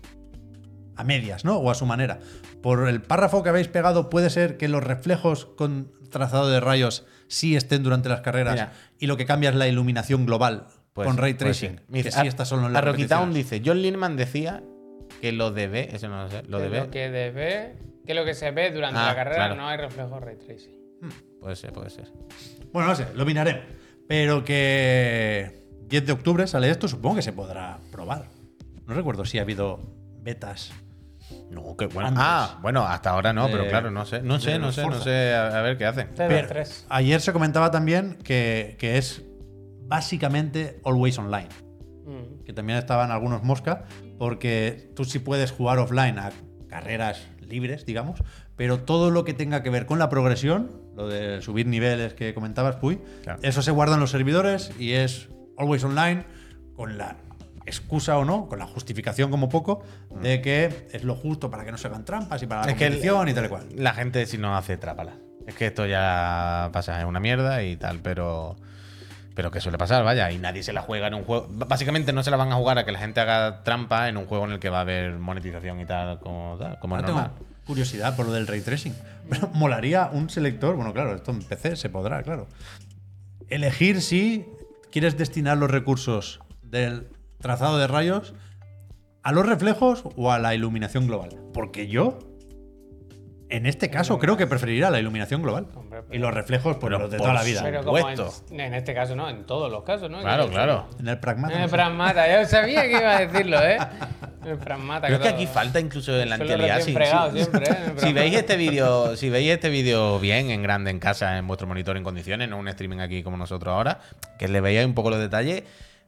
a medias, ¿no? O a su manera. Por el párrafo que habéis pegado, puede ser que los reflejos con trazado de rayos sí estén durante las carreras Mira. y lo que cambia es la iluminación global Puede con ray puede tracing. ser. Me Que dice, sí las Rocky Town dice, John Linman decía que lo de B, eso no lo sé, lo que de B, Lo que de ve- que lo que se ve durante Ah, la carrera claro. no hay reflejo ray tracing. puede ser, puede ser. Bueno, no sé, lo miraré. Pero que 10 de octubre sale esto, supongo que se podrá probar. No recuerdo si ha habido betas. No, que bueno. Antes. Ah, bueno, hasta ahora no, pero claro, no sé, no sé, no sé, no sé, a, ver qué hacen. Pero TD3. ayer se comentaba también que, que es básicamente always online. Mm. Que también estaban algunos mosca, porque tú sí puedes jugar offline a carreras libres, digamos, pero todo lo que tenga que ver con la progresión, lo de subir niveles que comentabas, Puy, Claro. eso se guarda en los servidores y es always online con la excusa o no, con la justificación como poco, de que es lo justo para que no se hagan trampas y para la Mm. Es que el- competición y tal y cual. La gente si no hace trápala. Es que esto ya pasa, es una mierda y tal, pero. Pero que suele pasar, vaya, y nadie se la juega en un juego. Básicamente no se la van a jugar a que la gente haga trampa en un juego en el que va a haber monetización y tal, como, tal, como es Ahora tengo normal. curiosidad por lo del ray tracing. Pero molaría un selector, bueno, claro, esto en PC se podrá, claro. Elegir si quieres destinar los recursos del trazado de rayos a los reflejos o a la iluminación global. Porque yo, en este caso, creo que preferiría la iluminación global. Hombre, pero- y los reflejos, por los de toda la vida. Pero como en, Supuesto. en este caso no, en todos los casos, ¿no? Claro, claro. En el pragmata. En el pragmata, yo sabía que iba a decirlo, ¿eh? El pragmata. Es que aquí falta incluso Si- siempre, ¿eh? En el Si pragmata. veis este vídeo, si veis este vídeo bien en grande en casa, en vuestro monitor en condiciones, no un streaming aquí como nosotros ahora, que le veáis un poco los detalles,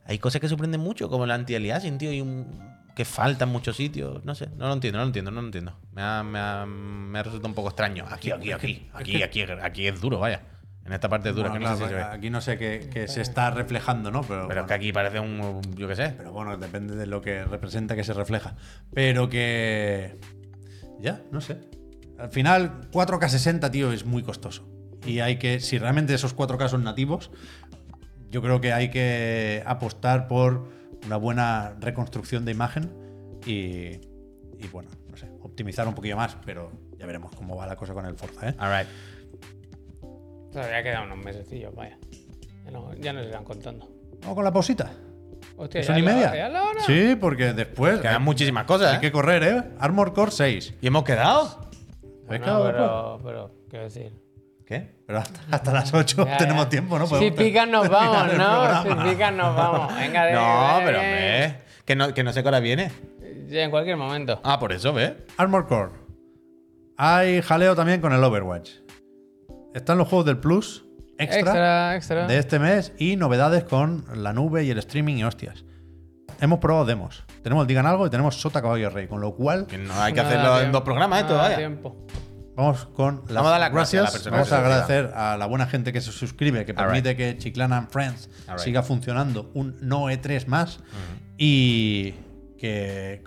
hay cosas que sorprenden mucho, como el anti-aliasing, tío, y un que falta en muchos sitios. No sé, no lo entiendo, no lo entiendo, no lo entiendo. Me ha, me ha, me ha resultado un poco extraño. Aquí, aquí, aquí, aquí, aquí, aquí es duro, vaya. En esta parte es dura, Bueno, que no sé si se ve. aquí no sé qué, qué se está reflejando, ¿no? Pero, Pero bueno. es que aquí parece un, yo qué sé. Pero bueno, depende de lo que representa que se refleja. Pero que. Ya, no sé. Al final, 4K 60, tío, es muy costoso. Y hay que. Si realmente esos 4K son nativos, yo creo que hay que apostar por una buena reconstrucción de imagen y. Y bueno, no sé, optimizar un poquillo más, pero ya veremos cómo va la cosa con el Forza, ¿eh? All right. Todavía quedan unos mesecillos, vaya. Ya no, ya nos irán contando. Vamos con la pausita. Hostia, ¿Son y la- media? ya la hora. Sí, porque después Quedan muchísimas cosas, hay ¿eh? que correr, ¿eh? Armor Core 6. ¿Y hemos quedado? ¿Habéis Bueno, quedado pero, pero, quiero decir. ¿Qué? Pero hasta, hasta las 8 Ya, tenemos ya. tiempo, ¿no? Si pican nos vamos, ¿no? Si pican nos vamos. Venga, de- No, de- pero hombre, que no, que no sé qué hora viene. Ya, en cualquier momento. Ah, por eso, ¿ves? Armor Core. Hay jaleo también con el Overwatch. Están los juegos del Plus extra, Extra, extra. de este mes y novedades con la nube y el streaming y hostias. Hemos probado demos. Tenemos el Digan Algo y tenemos Sota Caballo Rey, con lo cual Que no hay que hacerlo en dos programas esto, vaya. tiempo. Vamos con las Vamos a dar gracias a Vamos a agradecer a la buena gente que se suscribe, que permite que Chiclana and Friends right. siga funcionando un no E3 más y que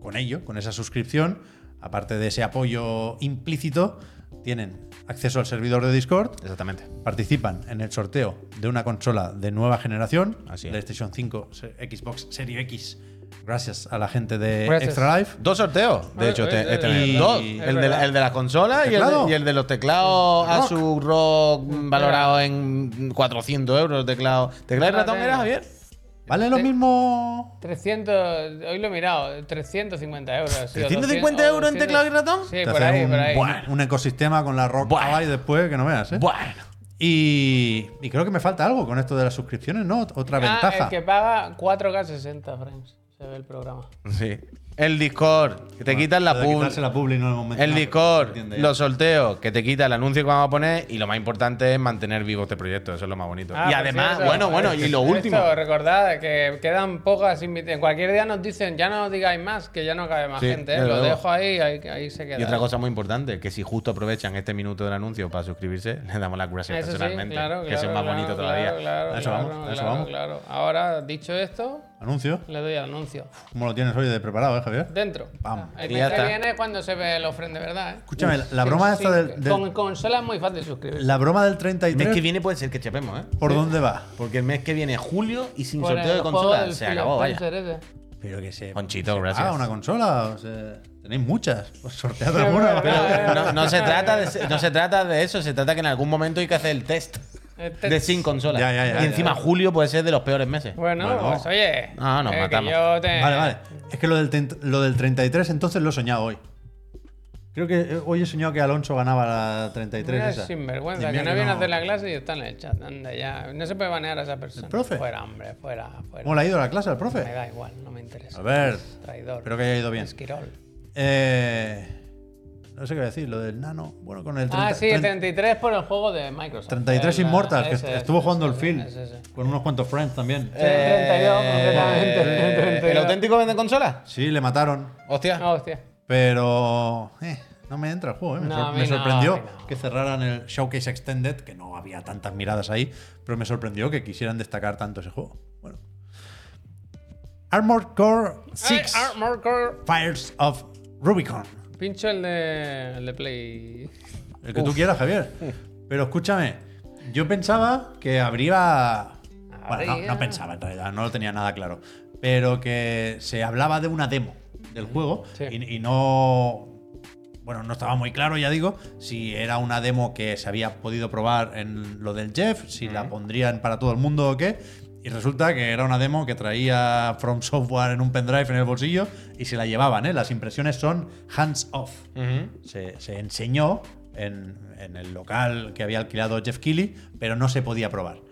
con ello, con esa suscripción, aparte de ese apoyo implícito, tienen acceso al servidor de Discord, Exactamente. participan en el sorteo de una consola de nueva generación, Así. PlayStation 5, se- Xbox Series X, gracias a la gente de Gracias. Extra Life. Dos sorteos, de hecho, te- este mes. Y- Dos. El de, la, el de la consola y el de, ¿Teclado? y el de los teclados Rock. Asus Rock valorado en 400 euros teclado. ¿Teclado y ratón era, Javier? ¿Vale lo mismo? 300, hoy lo he mirado, 350 euros. sí, o 350 200, euros en 200. teclado y ratón? Sí, por ahí, un, por ahí. bueno, un ecosistema con la Rock Bueno. Ally después que no veas, ¿eh? Bueno. Y, y creo que me falta algo con esto de las suscripciones, ¿no? Otra Ah, ventaja. el que paga 4K 60 frames. Se ve el programa. Sí. El Discord, que te quitan la de pub. quitarse la publi no lo hemos El Discord, los sorteos, que te quita el anuncio que vamos a poner y lo más importante es mantener vivo este proyecto, eso es lo más bonito. Ah, y por además, cierto, bueno, bueno, y lo esto, último. recordad que quedan pocas invitaciones. En cualquier día nos dicen, ya no digáis más, que ya no cabe más Sí, gente. ¿eh? Lo dejo ahí, ahí, ahí se queda. Y otra cosa muy importante, que si justo aprovechan este minuto del anuncio para suscribirse, les damos las gracias Eso sí, personalmente. claro, que claro, eso es más claro, bonito claro, todavía. Claro, eso claro, vamos, eso claro, vamos. claro. Ahora, dicho esto, Anuncio. le doy al anuncio. ¿Cómo lo tienes hoy de preparado, eh, Javier? Dentro. Pam. El que viene es cuando se ve el ofrenda de verdad, ¿eh? Escúchame, la- broma esta del- del- Con consola es muy fácil suscribirse. La broma del El 33, mes que viene puede ser que chapemos, ¿eh? ¿por dónde va? Porque el mes que viene es julio y sin Por sorteo el de consola se acabó, vaya. Ese. Pero que se. Conchito, gracias. paga una consola, o sea, tenéis muchas. Pues sortead alguna. Pero no, no se trata de, no se trata de eso, se trata que en algún momento hay que hacer el test Test. de sin consola. Ya, ya, ya, y ya. encima julio puede ser de los peores meses. Bueno, Bueno. pues oye. No, nos eh, matamos. te- Vale, vale. Es que lo del, lo del 33 entonces lo he soñado hoy. Creo que eh, hoy he soñado que Alonso ganaba la 33 Mira, esa. sinvergüenza, que no viene a hacer la clase y está en el chat. Anda ya. No se puede banear a esa persona. ¿El profe? Fuera, hombre, fuera, fuera. ¿Cómo le ha ido la clase al Me profe? da igual, no me interesa. A ver, Traidor. espero que haya ido bien. Esquirol. Eh, no sé qué decir, lo del nano. Bueno, con el 30, Ah, sí, 30 33 por el juego de Microsoft. 33 El, Immortal, que ese, est- estuvo ese, jugando el ese, Phil. ese, ese. Con unos cuantos friends también. Eh, 32, concretamente. ¿El 32. auténtico vende consola? Sí, le mataron. Hostia. Ah, hostia. Pero eh, no me entra el juego. eh. Me, No, sor- a me sorprendió no. que cerraran el Showcase Extended, que no había tantas miradas ahí, pero me sorprendió que quisieran destacar tanto ese juego. Bueno. Armored Core 6 Ay, Armor Core. Fires of Rubicon. Pincho el de, el de Play. El que tú quieras, Javier. Pero escúchame, yo pensaba que habría. Bueno, no, pensaba en realidad, no lo tenía nada claro. Pero que se hablaba de una demo del juego Sí. y, y no. Bueno, no estaba muy claro, ya digo, si era una demo que se había podido probar en lo del Jeff, si la pondrían para todo el mundo o qué. Y resulta que era una demo que traía From Software en un pendrive en el bolsillo y se la llevaban, ¿eh? Las impresiones son hands off se, se enseñó en, en el local que había alquilado Jeff Keighley, pero no se podía probar.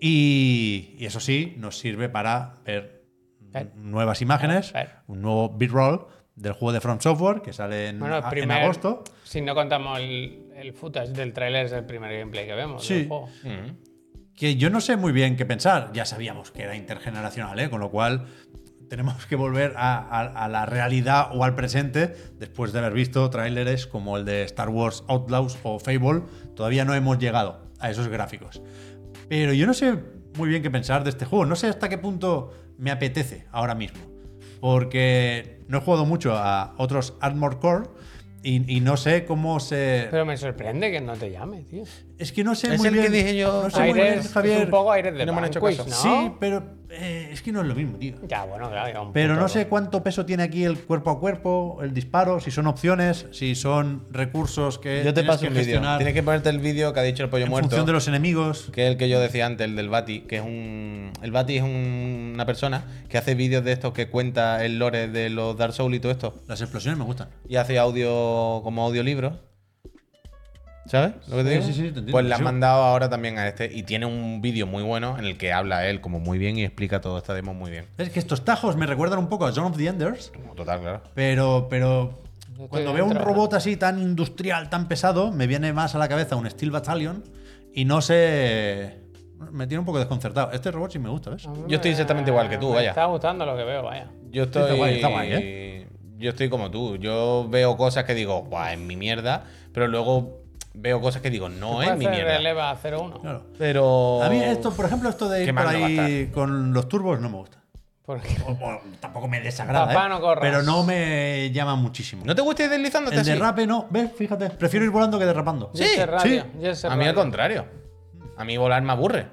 Y, y eso sí, nos sirve para ver Ver. nuevas imágenes, Ver. un nuevo bitroll del juego de From Software que sale en, Bueno, el a- en primer. agosto. Si no contamos el, el footage del trailer, es el primer gameplay que vemos Sí. del juego. Que yo no sé muy bien qué pensar. Ya sabíamos que era intergeneracional, ¿eh? con lo cual tenemos que volver a, a- a la realidad o al presente después de haber visto tráileres como el de Star Wars Outlaws o Fable. Todavía no hemos llegado a esos gráficos. Pero yo no sé muy bien qué pensar de este juego. No sé hasta qué punto me apetece ahora mismo. Porque no he jugado mucho a otros Armored Core y, y no sé cómo se. Pero me sorprende que no te llame, tío. Es que no sé Es muy el bien. que dije yo. No sé muy bien, Javier. un poco aires de no me han hecho caso. ¿no? Sí, pero eh, es que no es lo mismo, tío. Ya, bueno, claro. Pero no sé cuánto peso tiene aquí el cuerpo a cuerpo, el disparo, si son opciones, si son recursos que Yo te paso que un vídeo. Tienes que ponerte el vídeo que ha dicho el pollo en muerto. función de los enemigos. Que es el que yo decía antes, el del Bati, que es un. El Bati es un- una persona que hace vídeos de estos que cuenta el lore de los Dark Souls y todo esto. Las explosiones me gustan. Y hace audio como audiolibro. ¿Sabes lo que te Sí, digo? sí, sí, te entiendo, pues le han mandado ahora también a este. Y tiene un vídeo muy bueno en el que habla él como muy bien y explica todo esta demo muy bien. Es que estos tajos me recuerdan un poco a Zone of the Enders, total, claro. pero, pero cuando veo un robot así tan industrial, tan pesado, me viene más a la cabeza un Steel Battalion y no sé. Me tiene un poco desconcertado. Este robot sí me gusta, ¿ves? Yo estoy me- exactamente igual que tú, me vaya. está gustando lo que veo, vaya. Yo estoy. Está guay, está guay, ¿eh? Yo estoy como tú. Yo veo cosas que digo, guau, es mi mierda. Pero luego veo cosas que digo, no es mi mierda. Eleva a 0-1. Claro. Pero. A mí esto, por ejemplo, esto de ir por no ahí con los turbos no me gusta. Porque O- o tampoco me desagrada, Papá, ¿eh? no corras. pero no me llama muchísimo. ¿No te gusta ir deslizándote El así? derrape no, ¿ves? Fíjate, prefiero ir volando que derrapando. Sí, Radio, sí. A mí al contrario. A mí volar me aburre.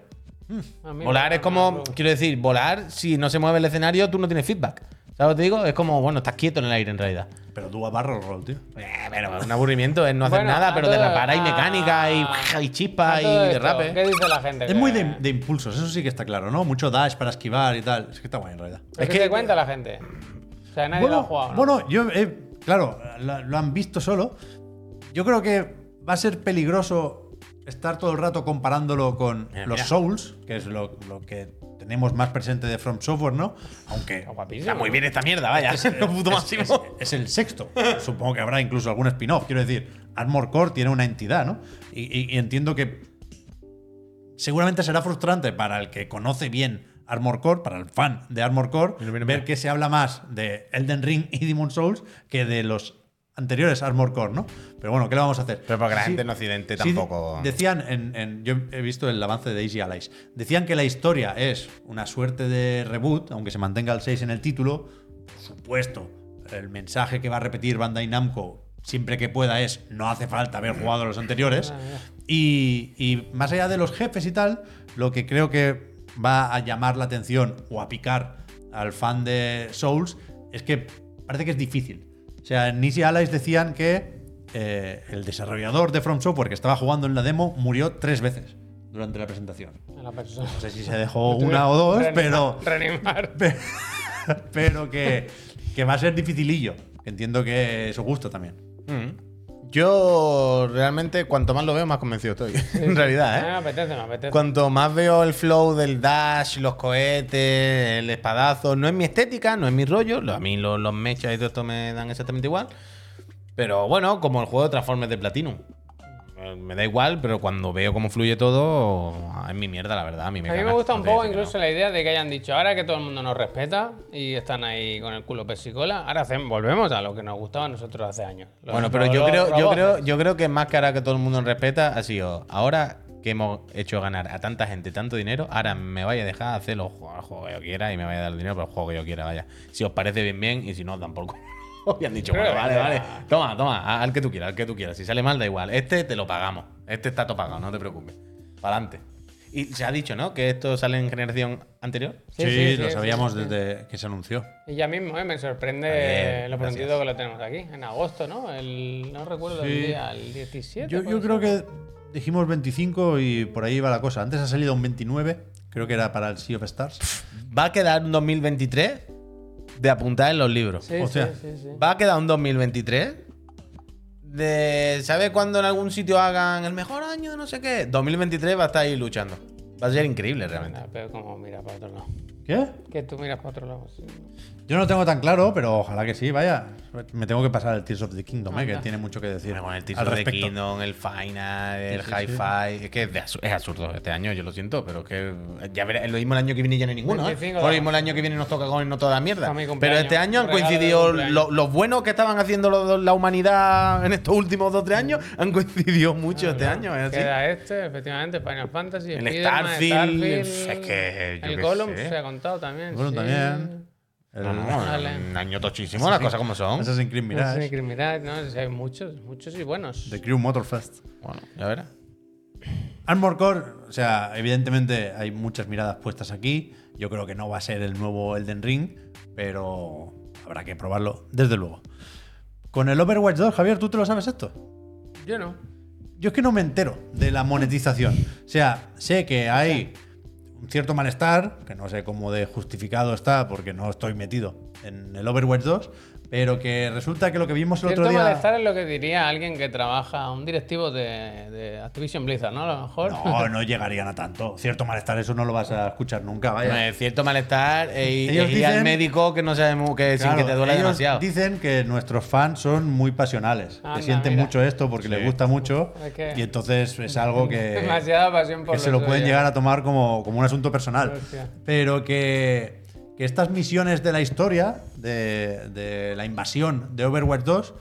A mí Volar me- es como, me- quiero decir, volar, si no se mueve el escenario, tú no tienes feedback. ¿Sabes lo que te digo? Es como, bueno, estás quieto en el aire en realidad. Pero tú a barro roll, tío. Eh, pero un aburrimiento es no hacer Bueno, nada, pero todo- derrapar hay mecánica y, y a chispa y derrape. ¿Qué dice la gente? Es Que- muy de, de impulsos, eso sí que está claro, ¿no? Mucho dash para esquivar y tal. Es que está guay en realidad. ¿Qué Es que- te cuenta la gente? O sea, nadie lo ha jugado, ¿no? bueno, yo, eh, claro, la- lo han visto solo. Yo creo que va a ser peligroso estar todo el rato comparándolo con Mira, los mira. Souls, que es lo, lo que tenemos más presente de From Software, ¿no? Aunque Está muy bien esta mierda, vaya. es, máximo. es- es el sexto. Supongo que habrá incluso algún spin-off. Quiero decir, Armor Core tiene una entidad, ¿no? Y, y- y entiendo que seguramente será frustrante para el que conoce bien Armor Core, para el fan de Armor Core, Mira, mira, mira. ver que se habla más de Elden Ring y Demon Souls que de los anteriores Armor Core, ¿no? Pero bueno, ¿qué le vamos a hacer? Pero porque la Sí, gente en Occidente sí, tampoco. decían, en, en- yo he visto el avance de Easy Allies, decían que la historia es una suerte de reboot, aunque se mantenga el 6 en el título. Por supuesto, el mensaje que va a repetir Bandai Namco siempre que pueda es no hace falta haber jugado a los anteriores. Y, y más allá de los jefes y tal, lo que creo que va a llamar la atención o a picar al fan de Souls es que parece que es difícil. O sea, en Easy Allies decían que eh, el desarrollador de From Software que estaba jugando en la demo murió tres veces durante la presentación. La persona. No sé si se dejó una o dos, pero, Reanimar. pe- pero que, que va a ser dificilillo. Entiendo que es su gusto también. Mm. Yo realmente, cuanto más lo veo, más convencido estoy. en realidad, ¿eh? me apetece, me apetece. Cuanto más veo el flow del dash, los cohetes, el espadazo, no es mi estética, no es mi rollo. lo- A mí los, los mechas y todo esto me dan exactamente igual. Pero bueno, como el juego de Transformers de Platinum. Eh, Me da igual, pero cuando veo cómo fluye todo, ah, es mi mierda, la verdad. A mí me, A mí me gusta un poco incluso la idea de que hayan dicho ahora que todo el mundo nos respeta y están ahí con el culo pesicola. Ahora hacemos, volvemos a lo que nos gustaba a nosotros hace años. Los Bueno, pero ro- yo creo, yo creo, yo creo que más que ahora que todo el mundo nos respeta, ha sido ahora que hemos hecho ganar a tanta gente tanto dinero, ahora me vaya a dejar hacer los juegos, el juego que yo quiera y me vaya a dar el dinero para el juego que yo quiera, vaya. Si os parece bien, bien, y si no, tampoco. Y han dicho, bueno, vale, vale. Toma, toma, al que tú quieras, al que tú quieras. Si sale mal, da igual. Este te lo pagamos. Este está todo pagado, no te preocupes. Para adelante. Y se ha dicho, ¿no? Que esto sale en generación anterior. Sí, Sí, sí, lo sí, sabíamos sí, sí. desde que se anunció. Y ya mismo, ¿eh? me sorprende Bien, lo gracias. prontito que lo tenemos aquí, en agosto, ¿no? El, no recuerdo el día, el 17. Yo, yo creo que dijimos 25 y por ahí va la cosa. Antes ha salido un 29, creo que era para el Sea of Stars. Va a quedar un 2023 de apuntar en los libros. Sí, sí, sí. Va a quedar un 2023 de. ¿Sabes cuando en algún sitio hagan el mejor año de no sé qué? 2023 va a estar ahí luchando. Va a ser increíble realmente. Ah, Pero como mira para otro lado. ¿Qué? Que tú miras para otro lado. sí. Yo no lo tengo tan claro, pero ojalá que sí, vaya. Me tengo que pasar el Tears of the Kingdom, eh, que tiene mucho que decir. Con el al título de respecto. Kingdom, el Final, el Sí, sí, Hi-Fi. Es que es, absurdo este año, yo lo siento, pero es que ya veré, lo mismo el año que viene ya no hay ninguno. ¿eh? 25 Lo mismo el año que viene nos toca con no toda la mierda. Pero este año han coincidido lo- los buenos que estaban haciendo lo- la humanidad en estos últimos dos o tres años, han coincidido mucho este año. Es así. Queda este, efectivamente, Final Fantasy, El Starfield, Starfield, es que yo el Gollum se ha contado también. Bueno, sí. también. El- No, no, Vale. un año tochísimo, las cosas como son. Assassin's Creed Mirage. Assassin's Creed Mirage, no, Sí, hay muchos, muchos y buenos. The Crew Motorfest. Bueno, ya verás. Armor Core, o sea, evidentemente hay muchas miradas puestas aquí. Yo creo que no va a ser el nuevo Elden Ring, pero habrá que probarlo, desde luego. Con el Overwatch 2, Javier, ¿tú te lo sabes esto? Yo no. Yo es que no me entero de la monetización. O sea, sé que hay cierto malestar, que no sé cómo de justificado está porque no estoy metido en el Overwatch 2, pero que resulta que lo que vimos el Cierto otro día... malestar es lo que diría alguien que trabaja, un directivo de, de Activision Blizzard, ¿no? A lo mejor. No, no llegarían a tanto. Cierto malestar, eso no lo vas a escuchar nunca, vaya. Cierto malestar eh, Ellos es ir al médico que no sabemos que sin Claro, que te duele ellos demasiado. Dicen que nuestros fans son muy pasionales, Anda, que sienten mira. mucho esto porque les gusta mucho Es que- y entonces es algo que, Demasiada pasión por que se lo pueden llegar a tomar como, como un asunto personal. Hostia. Pero que, que estas misiones de la historia, de, de la invasión de Overwatch 2,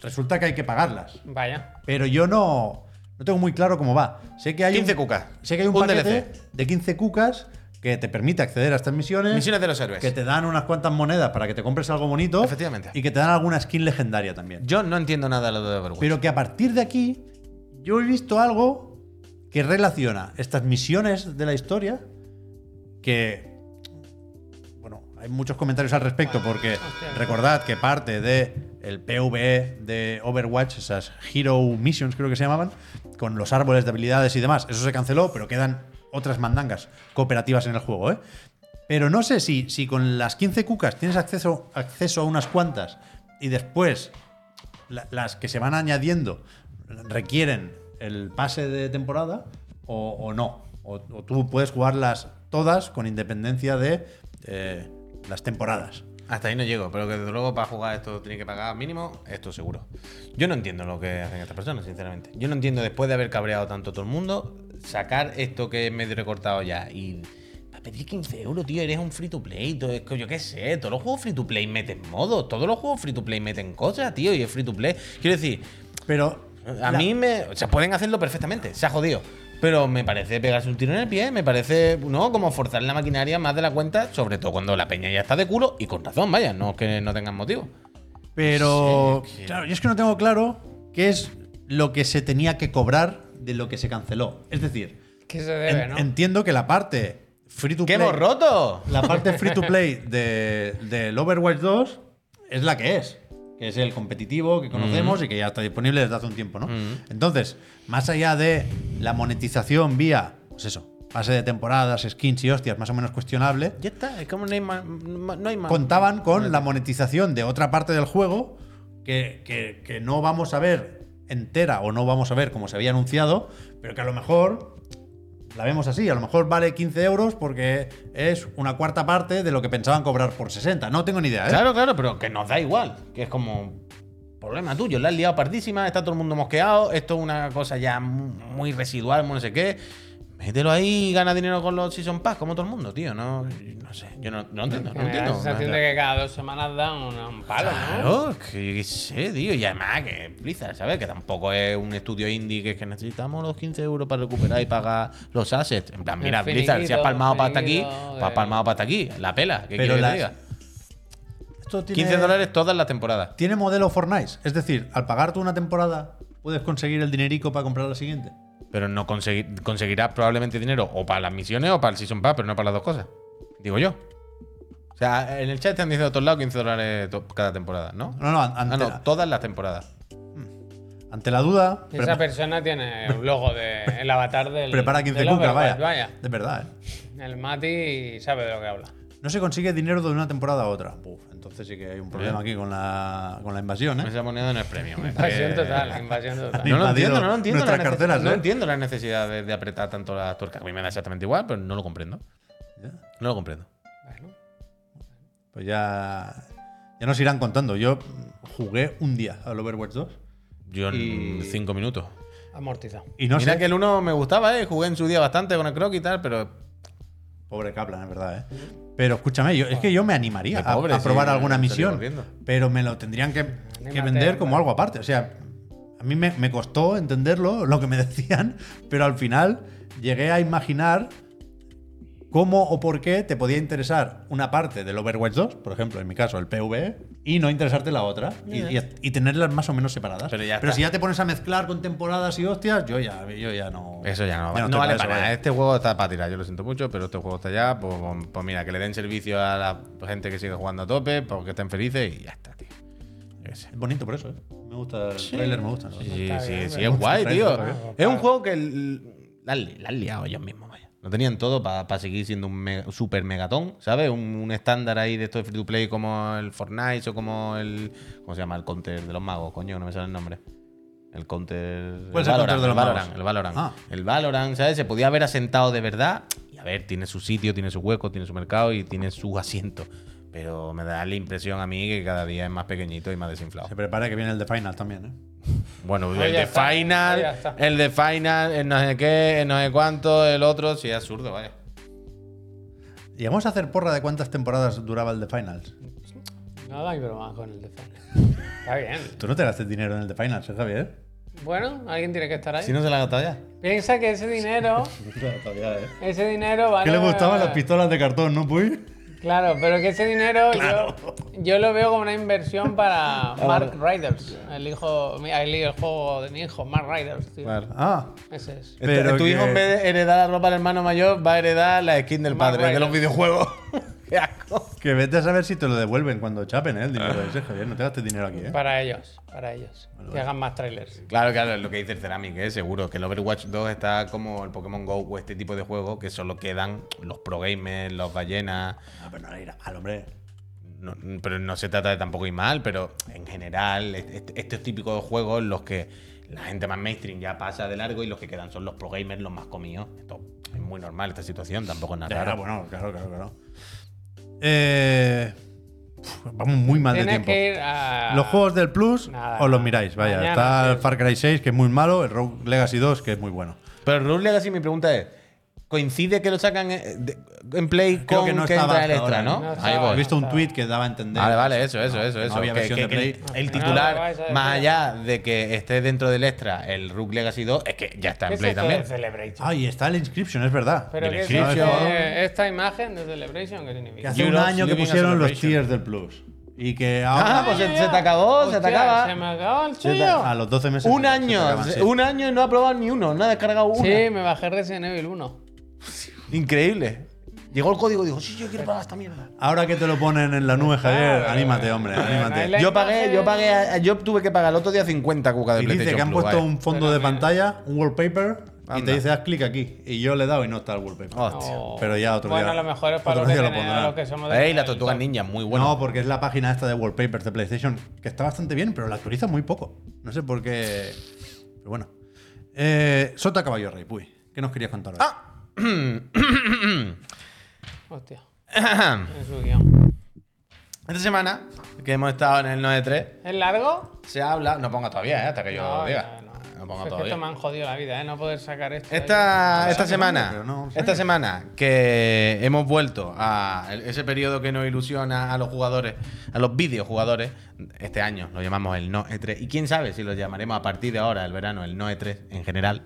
resulta que hay que pagarlas. Vaya. Pero yo no, no tengo muy claro cómo va. Sé que hay 15 un, cucas. Sé que hay un, Un paquete DLC. de 15 cucas que te permite acceder a estas misiones. Misiones de los héroes. Que te dan unas cuantas monedas para que te compres algo bonito. Efectivamente. Y que te dan alguna skin legendaria también. Yo no entiendo nada de lo de Overwatch. Pero que a partir de aquí, yo he visto algo que relaciona estas misiones de la historia. Que. Hay muchos comentarios al respecto porque recordad que parte de el PvE de Overwatch, esas Hero Missions creo que se llamaban, con los árboles de habilidades y demás, eso se canceló, pero quedan otras mandangas cooperativas en el juego, ¿eh? Pero no sé si, si con las 15 cucas tienes acceso, acceso a unas cuantas y después la- las que se van añadiendo requieren el pase de temporada o, no. O, o tú puedes jugarlas todas con independencia de eh, las temporadas. Hasta ahí no llego, pero que desde luego para jugar esto tiene que pagar mínimo, esto seguro. Yo no entiendo lo que hacen estas personas, sinceramente. Yo no entiendo, después de haber cabreado tanto todo el mundo, sacar esto que es medio recortado ya y. Para pedir 15 euros, tío, eres un free to play. Todo, es que yo qué sé, todos los juegos free to play meten modos, todos los juegos free to play meten cosas, tío, y es free to play. Quiero decir, Pero a la- mí me. O sea, pueden hacerlo perfectamente, se ha jodido. Pero me parece pegarse un tiro en el pie, me parece, ¿no? Como forzar la maquinaria más de la cuenta, sobre todo cuando la peña ya está de culo y con razón, vaya, no es que no tengan motivo. Pero, Sí, que- claro, yo es que no tengo claro qué es lo que se tenía que cobrar de lo que se canceló. Es decir, ¿Qué se debe, en- no? entiendo que la parte free to ¡Que play. hemos roto! La parte free to play de- del Overwatch 2 es la que es. Que es el competitivo que conocemos y que ya está disponible desde hace un tiempo, ¿no? Entonces, más allá de la monetización vía, pues eso, pase de temporadas, skins y hostias, más o menos cuestionable, Ya está, es como no hay más. No hay más. contaban con la monetización de otra parte del juego que, que- que no vamos a ver entera o no vamos a ver como se había anunciado, pero que a lo mejor la vemos así. A lo mejor vale 15 euros porque es una cuarta parte de lo que pensaban cobrar por 60. No tengo ni idea, ¿eh? Claro, claro, pero que nos da igual. Que es como. Problema tuyo, la has liado partísima, está todo el mundo mosqueado, esto es una cosa ya mu- muy residual, muy no sé qué. Mételo ahí y gana dinero con los Season Pass, como todo el mundo, tío. No, no sé, yo no, no entiendo, no Me da la entiendo. sensación de que cada dos semanas dan un, un palo, ¿no? Claro, es que sé, tío. Y además que Blizzard, ¿sabes? Que tampoco es un estudio indie que es que necesitamos los 15 euros para recuperar y pagar los assets. En plan, mira, Blizzard, si has palmado para hasta aquí, pues has de- palmado para hasta aquí. La pela, ¿qué Pero quieres que las- diga? Esto tiene, 15 dólares todas las temporadas. Tiene modelo Fortnite. Es decir, al pagar tú una temporada, puedes conseguir el dinerico para comprar la siguiente. Pero no consegui- conseguirás probablemente dinero o para las misiones o para el Season Pass, pero no para las dos cosas. Digo yo. O sea, en el chat te han dicho a todos lados 15 dólares cada temporada, ¿no? No, no, an- Ah, ante, no, la, todas las temporadas. ante la duda, Esa persona tiene un logo de el avatar del. prepara 15 del cucas, Overwatch, vaya. De verdad, ¿eh? El Mati sabe de lo que habla. No se consigue dinero de una temporada a otra. Uf, entonces sí que hay un problema aquí con la, con la invasión, ¿eh? Esa moneda no es premium. es Invasión que- total, invasión total. No lo entiendo, no lo entiendo. la carteras, no ¿eh? entiendo la necesidad de, de apretar tanto las tuercas. A mí me da exactamente igual, pero no lo comprendo. Ya. No lo comprendo. Bueno, Pues ya, ya nos irán contando. Yo jugué un día al Overwatch 2 Yo en Y- cinco minutos. amortizado. y no Mira sé. que el uno me gustaba, ¿eh? Jugué en su día bastante con el croc y tal, pero. Pobre Kaplan, es verdad, ¿eh? Pero escúchame, yo, es que yo me animaría a- pobre, a, probar sí, alguna misión, pero me lo tendrían que, vender como algo aparte. O sea, a mí me, me costó entenderlo, lo que me decían, pero al final llegué a imaginar cómo o por qué te podía interesar una parte del Overwatch 2, por ejemplo, en mi caso, el PvE, y no interesarte la otra. Y, y- y tenerlas más o menos separadas. Pero ya si ya te pones a mezclar con temporadas y hostias, yo ya, yo ya no. Eso ya no, ya no estoy vale para nada. Este juego está para tirar, yo lo siento mucho, pero este juego está ya. Pues, pues- pues mira, que le den servicio a la gente que sigue jugando a tope, porque estén felices y ya está, tío. Es bonito por eso, ¿eh? Me gusta el trailer, me gusta. ¿no? Sí, sí, sí, es guay, tío. Es un juego que la han liado ellos mismos, vaya. Lo tenían todo para seguir siendo un me- super megatón, ¿sabes? Un, un estándar ahí de esto de free to play como el Fortnite o como el. ¿Cómo se llama? El Counter de los magos, coño, no me sale el nombre. El Counter. ¿Cuál es el el Counter de los el Valorant, magos? el Valorant. Ah. El Valorant, ¿sabes? Se podía haber asentado de verdad. Y a ver, tiene su sitio, tiene su hueco, tiene su mercado y tiene su asiento. Pero me da la impresión a mí que cada día es más pequeñito y más desinflado. Se prepara que viene el de Final también, ¿eh? Bueno, Pues el ya de está, Final, ya está. el de Final, el no sé qué, el no sé cuánto, el otro, sí, es absurdo, vaya. ¿Llegamos a hacer porra de cuántas temporadas duraba el de Finals? No hay broma con el defense. Está bien. Tú no te gastes dinero en el de Finals, ¿eh, Javier? Bueno, alguien tiene que estar ahí. Si no se la ha gastado ya. Piensa que ese dinero, ¿eh? ese dinero vale. ¿Qué le gustaban las pistolas de cartón, no, Puy? Claro, pero que ese dinero yo, yo lo veo como una inversión para Mark Riders, el hijo, mi- el, el juego de mi hijo, Mark Riders, tío. Ah, Ese es. Pero Pero tu que- hijo en vez de heredar la ropa del hermano mayor, va a heredar la skin del Mark padre de los Ryder. videojuegos. Qué asco. que vete a saber si te lo devuelven cuando chapen, ¿eh? El dinero ese, Javier. No te gastes dinero aquí, ¿eh? Para ellos, para ellos. que hagan más trailers. Claro, claro, es lo que dice el Ceramic, ¿eh? seguro. Que el Overwatch 2 está como el Pokémon Go o este tipo de juegos que solo quedan los pro gamers, los ballenas. Ah, pero no le irá mal, hombre. No- pero no se trata de tampoco ir mal, pero en general, est- est- estos típicos juegos en los que la gente más mainstream ya pasa de largo y los que quedan son los pro gamers los más comidos. Esto es muy normal esta situación, tampoco es nada Ya, raro. bueno, claro, claro, claro. Eh, vamos muy mal de Tienes tiempo. que ir a. Los juegos del Plus Nada, os los nada. miráis, vaya. Mañana, Está el sí. Far Cry 6, que es muy malo, el Rogue Legacy 2, que es muy bueno. Pero el Rogue Legacy, mi pregunta es: ¿coincide que lo sacan de- en Play Creo con que que, no estaba entra el extra, ahora, ¿no? ¿no? Ahí estaba. He voy. visto un tweet que daba a entender. Vale, vale, eso, eso, No, eso, no eso. había Que- versión que- de que Play. el, no, titular, vais más allá de que esté dentro del extra el Rogue Legacy 2, es que ya está ¿Qué en es Play esto también. Celebration? Ay, está el Inscription, es verdad. Pero el ¿qué es este- esta imagen de Celebration? ¿Qué Que significa? hace un año que pusieron los tiers del Plus. Y que ahora. Ah, pues se, se te acabó, se te acaba. Se me acabó el suyo. a los 12 meses. Un se año, acaban, sí. un año y no ha probado ni uno, no ha descargado uno. Sí, me bajé Resident Evil 1. Increíble. Llegó el código y dijo, sí, yo quiero probar esta mierda. Ahora que te lo ponen en la nube, Javier, anímate, hombre, anímate. la Yo pagué, yo pagué, a- yo tuve que pagar el otro día 50 cuca de Y PlayStation dice que han Plus, puesto vaya. un fondo de pantalla, un wallpaper, y te dice haz clic aquí. Y yo le he dado y no está el wallpaper. Hostia. Oh. Pero ya otro bueno, día- a lo mejor es para otro los que, día lo que somos de Ey, tortugas top. ninja, muy bueno. No, porque es la página esta de wallpapers de PlayStation, que está bastante bien, pero la actualiza muy poco. No sé por qué. Pero bueno. Eh, Sota Caballo Rey, puy. ¿Qué nos querías contar hoy? Ah. Hostia. En su guion. Esta semana, que hemos estado en el 9.3, ¿Es largo? se habla. No ponga todavía, ¿eh? hasta que yo No, lo diga. ya, no. No ponga es que todavía. esto me han jodido la vida, ¿eh? No poder sacar esto. Esta, esta semana, pero no, saque. esta semana que hemos vuelto a ese periodo que nos ilusiona a los jugadores, a los videojugadores, este año lo llamamos el No E3 y quién sabe si lo llamaremos a partir de ahora, el verano, el No E3 en general.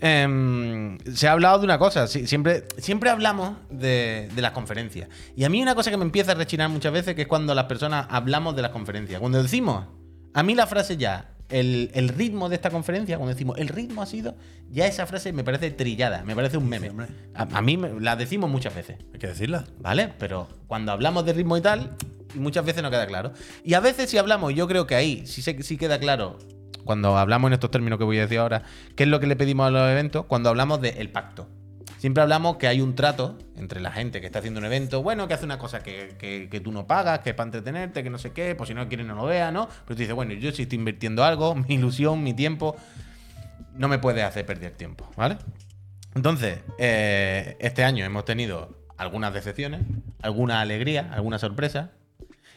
Em, se ha hablado de una cosa, siempre, siempre hablamos de, de las conferencias. Y a mí una cosa que me empieza a rechinar muchas veces que es cuando las personas hablamos de las conferencias. Cuando decimos, a mí la frase ya, el, el ritmo de esta conferencia, cuando decimos, el ritmo ha sido, ya esa frase me parece trillada, me parece un meme. A, a mí me- la decimos muchas veces. Hay que decirla. ¿Vale? Pero cuando hablamos de ritmo y tal, muchas veces no queda claro. Y a veces si hablamos, yo creo que ahí sí, sí queda claro, cuando hablamos en estos términos que voy a decir ahora, qué es lo que le pedimos a los eventos, cuando hablamos del pacto. Siempre hablamos que hay un trato entre la gente que está haciendo un evento, bueno, que hace una cosa que, que- tú no pagas, que es para entretenerte, que no sé qué, pues si no quieres no lo vea, ¿no? Pero tú dices, bueno, yo sí estoy invirtiendo algo, mi ilusión, mi tiempo, no me puedes hacer perder tiempo, ¿vale? Entonces, eh, este año hemos tenido algunas decepciones, alguna alegría, alguna sorpresa.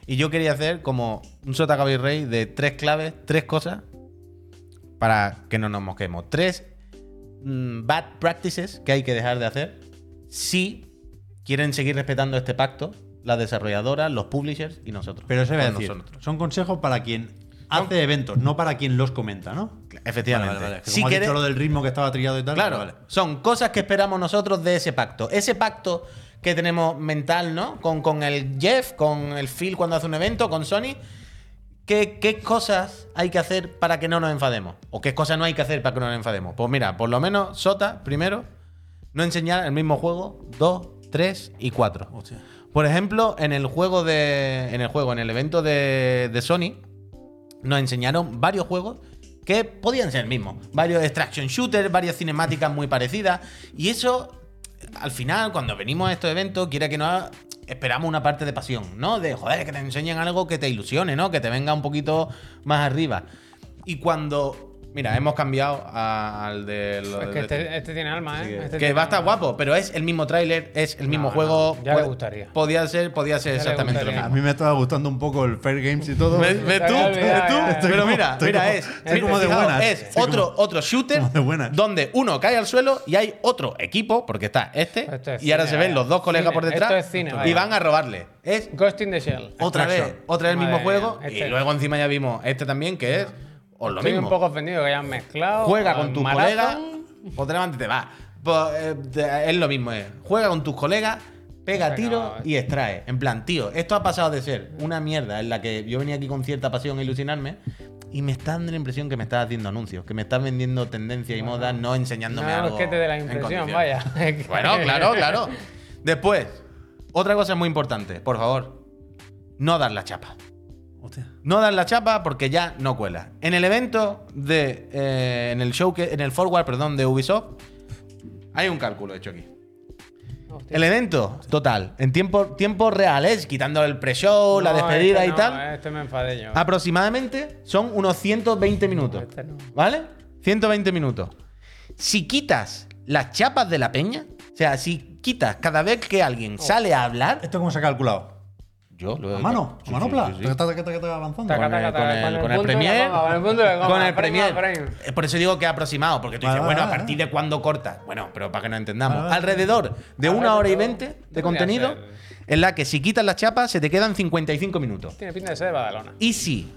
Y yo quería hacer como un sota de tres claves, tres cosas para que no nos mosquemos. Tres mm, bad practices que hay que dejar de hacer si quieren seguir respetando este pacto, las desarrolladoras, los publishers y nosotros. Pero se Con decir, nosotros. son consejos para quien hace eventos, no para quien los comenta, ¿no? Efectivamente. Vale, vale, vale. Que Si como has quere- dicho lo del ritmo que estaba trillado y tal. Claro, son cosas que esperamos nosotros de ese pacto. Ese pacto que tenemos mental, ¿no? Con, con el Jeff, con el Phil cuando hace un evento, con Sony. ¿Qué, qué cosas hay que hacer para que no nos enfademos? ¿O qué cosas no hay que hacer para que no nos enfademos? Pues mira, por lo menos Sota, primero, no enseñar el mismo juego 2, 3 y 4. Hostia. Por ejemplo, en el juego de. En el juego, en el evento de, de Sony, nos enseñaron varios juegos que podían ser el mismo. Varios extraction shooters, varias cinemáticas muy parecidas. Y eso, al final, cuando venimos a estos eventos, quiera que no esperamos una parte de pasión, ¿no? De joder, que te enseñen algo que te ilusione, ¿no? Que te venga un poquito más arriba. Y cuando. Mira, hemos cambiado a- al de. lo Es de- que este, este tiene alma, ¿eh? Este que va a estar guapo, pero es el mismo tráiler, es el mismo No, juego. no, ya le gustaría. Podía ser, podía ser Ya exactamente lo gustaría. A mismo. mí me estaba gustando un poco el Fair Games y todo. ¿Ves, ves tú? ¿Ves tú? Estoy Pero como- mira, estoy mira, como- es, estoy como de buenas. es Estoy otro, como- otro shooter como de buenas. donde uno cae al suelo y hay otro equipo, porque está este, Esto es y ahora cine, se ven vaya. los dos colegas Cine, por detrás esto es cine, y vaya. van a robarle. Es Ghost in the Shell. otra vez, otra vez el mismo juego mía, y este- luego encima ya vimos este también que es o lo Estoy mismo. un poco ofendido que hayan mezclado. Juega con tus colegas, por delante te va. Eh, es lo mismo, es. Juega con tus colegas, pega tiro y extrae. En plan, tío, esto ha pasado de ser una mierda en la que yo venía aquí con cierta pasión a ilusionarme y me está dando la impresión que me estás haciendo anuncios, que me estás vendiendo tendencia y moda, no enseñándome No, algo. es que te dé la impresión, vaya. Bueno, claro, claro. Después, otra cosa muy importante, por favor, no dar la chapa. Hostia. No dar la chapa porque ya no cuela. En el evento de. eh, en el show que. En el forward, perdón, de Ubisoft. Hay un cálculo hecho aquí. Hostia. El evento total, en tiempo, tiempo reales, quitando el pre-show, la No, despedida este y no, tal, Este me enfadé yo. aproximadamente son unos 120 minutos. Este no. ¿Vale? 120 minutos. Si quitas las chapas de la peña, o sea, si quitas cada vez que alguien sale a hablar, ¿Esto cómo se ha calculado? Yo lo he ¿A mano? ¿A manopla? avanzando. Con el- con el- con el Premiere, con el. Eh, Por eso digo que aproximado, porque tú dices, bueno, ¿a partir de cuándo corta? Bueno, pero para que nos entendamos. Alrededor de una hora y veinte de contenido, en la que si quitas las chapas se te quedan 55 minutos. Tiene pinta de ser de Badalona. Y si,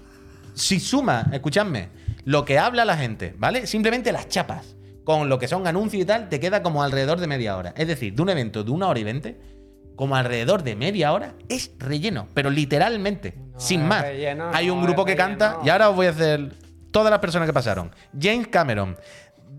si suma, escuchadme, lo que habla la gente, ¿vale? Simplemente las chapas, con lo que son anuncios y tal, te queda como alrededor de media hora. Es decir, de un evento de una hora y veinte, como alrededor de media hora, es relleno, pero literalmente, No sin más. relleno, Hay un no grupo que canta, y ahora os voy a hacer todas las personas que pasaron. James Cameron,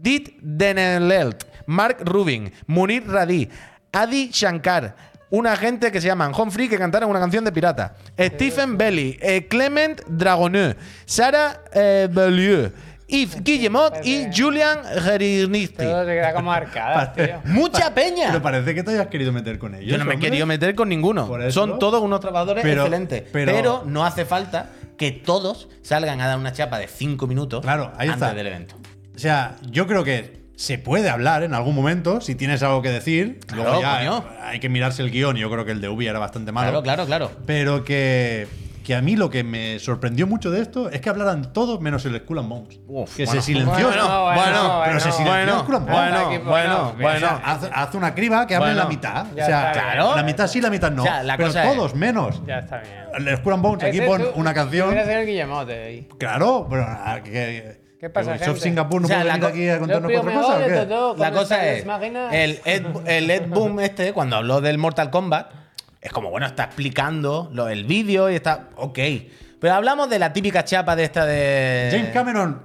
Dit Denelelt, Mark Rubin, Munir Radí, Adi Shankar, una gente que se llaman Humphrey que cantaron una canción de pirata. Stephen Belly, eh, Clement Dragoneux, Sarah eh, Bellieu, Yves Guillemot y Julian Gerinisti. Todo se queda como arcadas, tío. ¡Mucha Pero peña! parece que te hayas querido meter con ellos. Yo no me he hombre. querido meter con ninguno. Eso. Son todos unos trabajadores Pero- excelentes. pero- Pero, no hace falta que todos salgan a dar una chapa de 5 minutos Claro, ahí antes está. del evento. O sea, yo creo que se puede hablar en algún momento si tienes algo que decir. Claro, Luego ya coño. hay que mirarse el guion. y Yo creo que el de Ubi era bastante malo. Claro, claro, claro. Pero que, que a mí lo que me sorprendió mucho de esto es que hablaran todos menos el Skull and Bones. Uf, que bueno. se silenció. Bueno, bueno, pero se bueno. silenció Bueno, el Skull and Bones. bueno, Aquí, bueno, bueno, O bueno. sea, haz, haz una criba que hable Bueno, la mitad. ya o sea, está bien. Claro. la mitad sí, la mitad no. O sea, la pero es- todos menos. Ya está bien. El Skull and Bones, aquí pon una canción. Ser el Guillemote ahí. Claro, pero ah, que, ¿Qué pasa, gente? Singapur no O sea, puede venir aquí a contarnos cuatro cosas. La cosa es, el Ed, el Ed Boom este, cuando habló del Mortal Kombat, es como, bueno, está explicando lo, el vídeo y está, ok. Pero hablamos de la típica chapa de esta de... James Cameron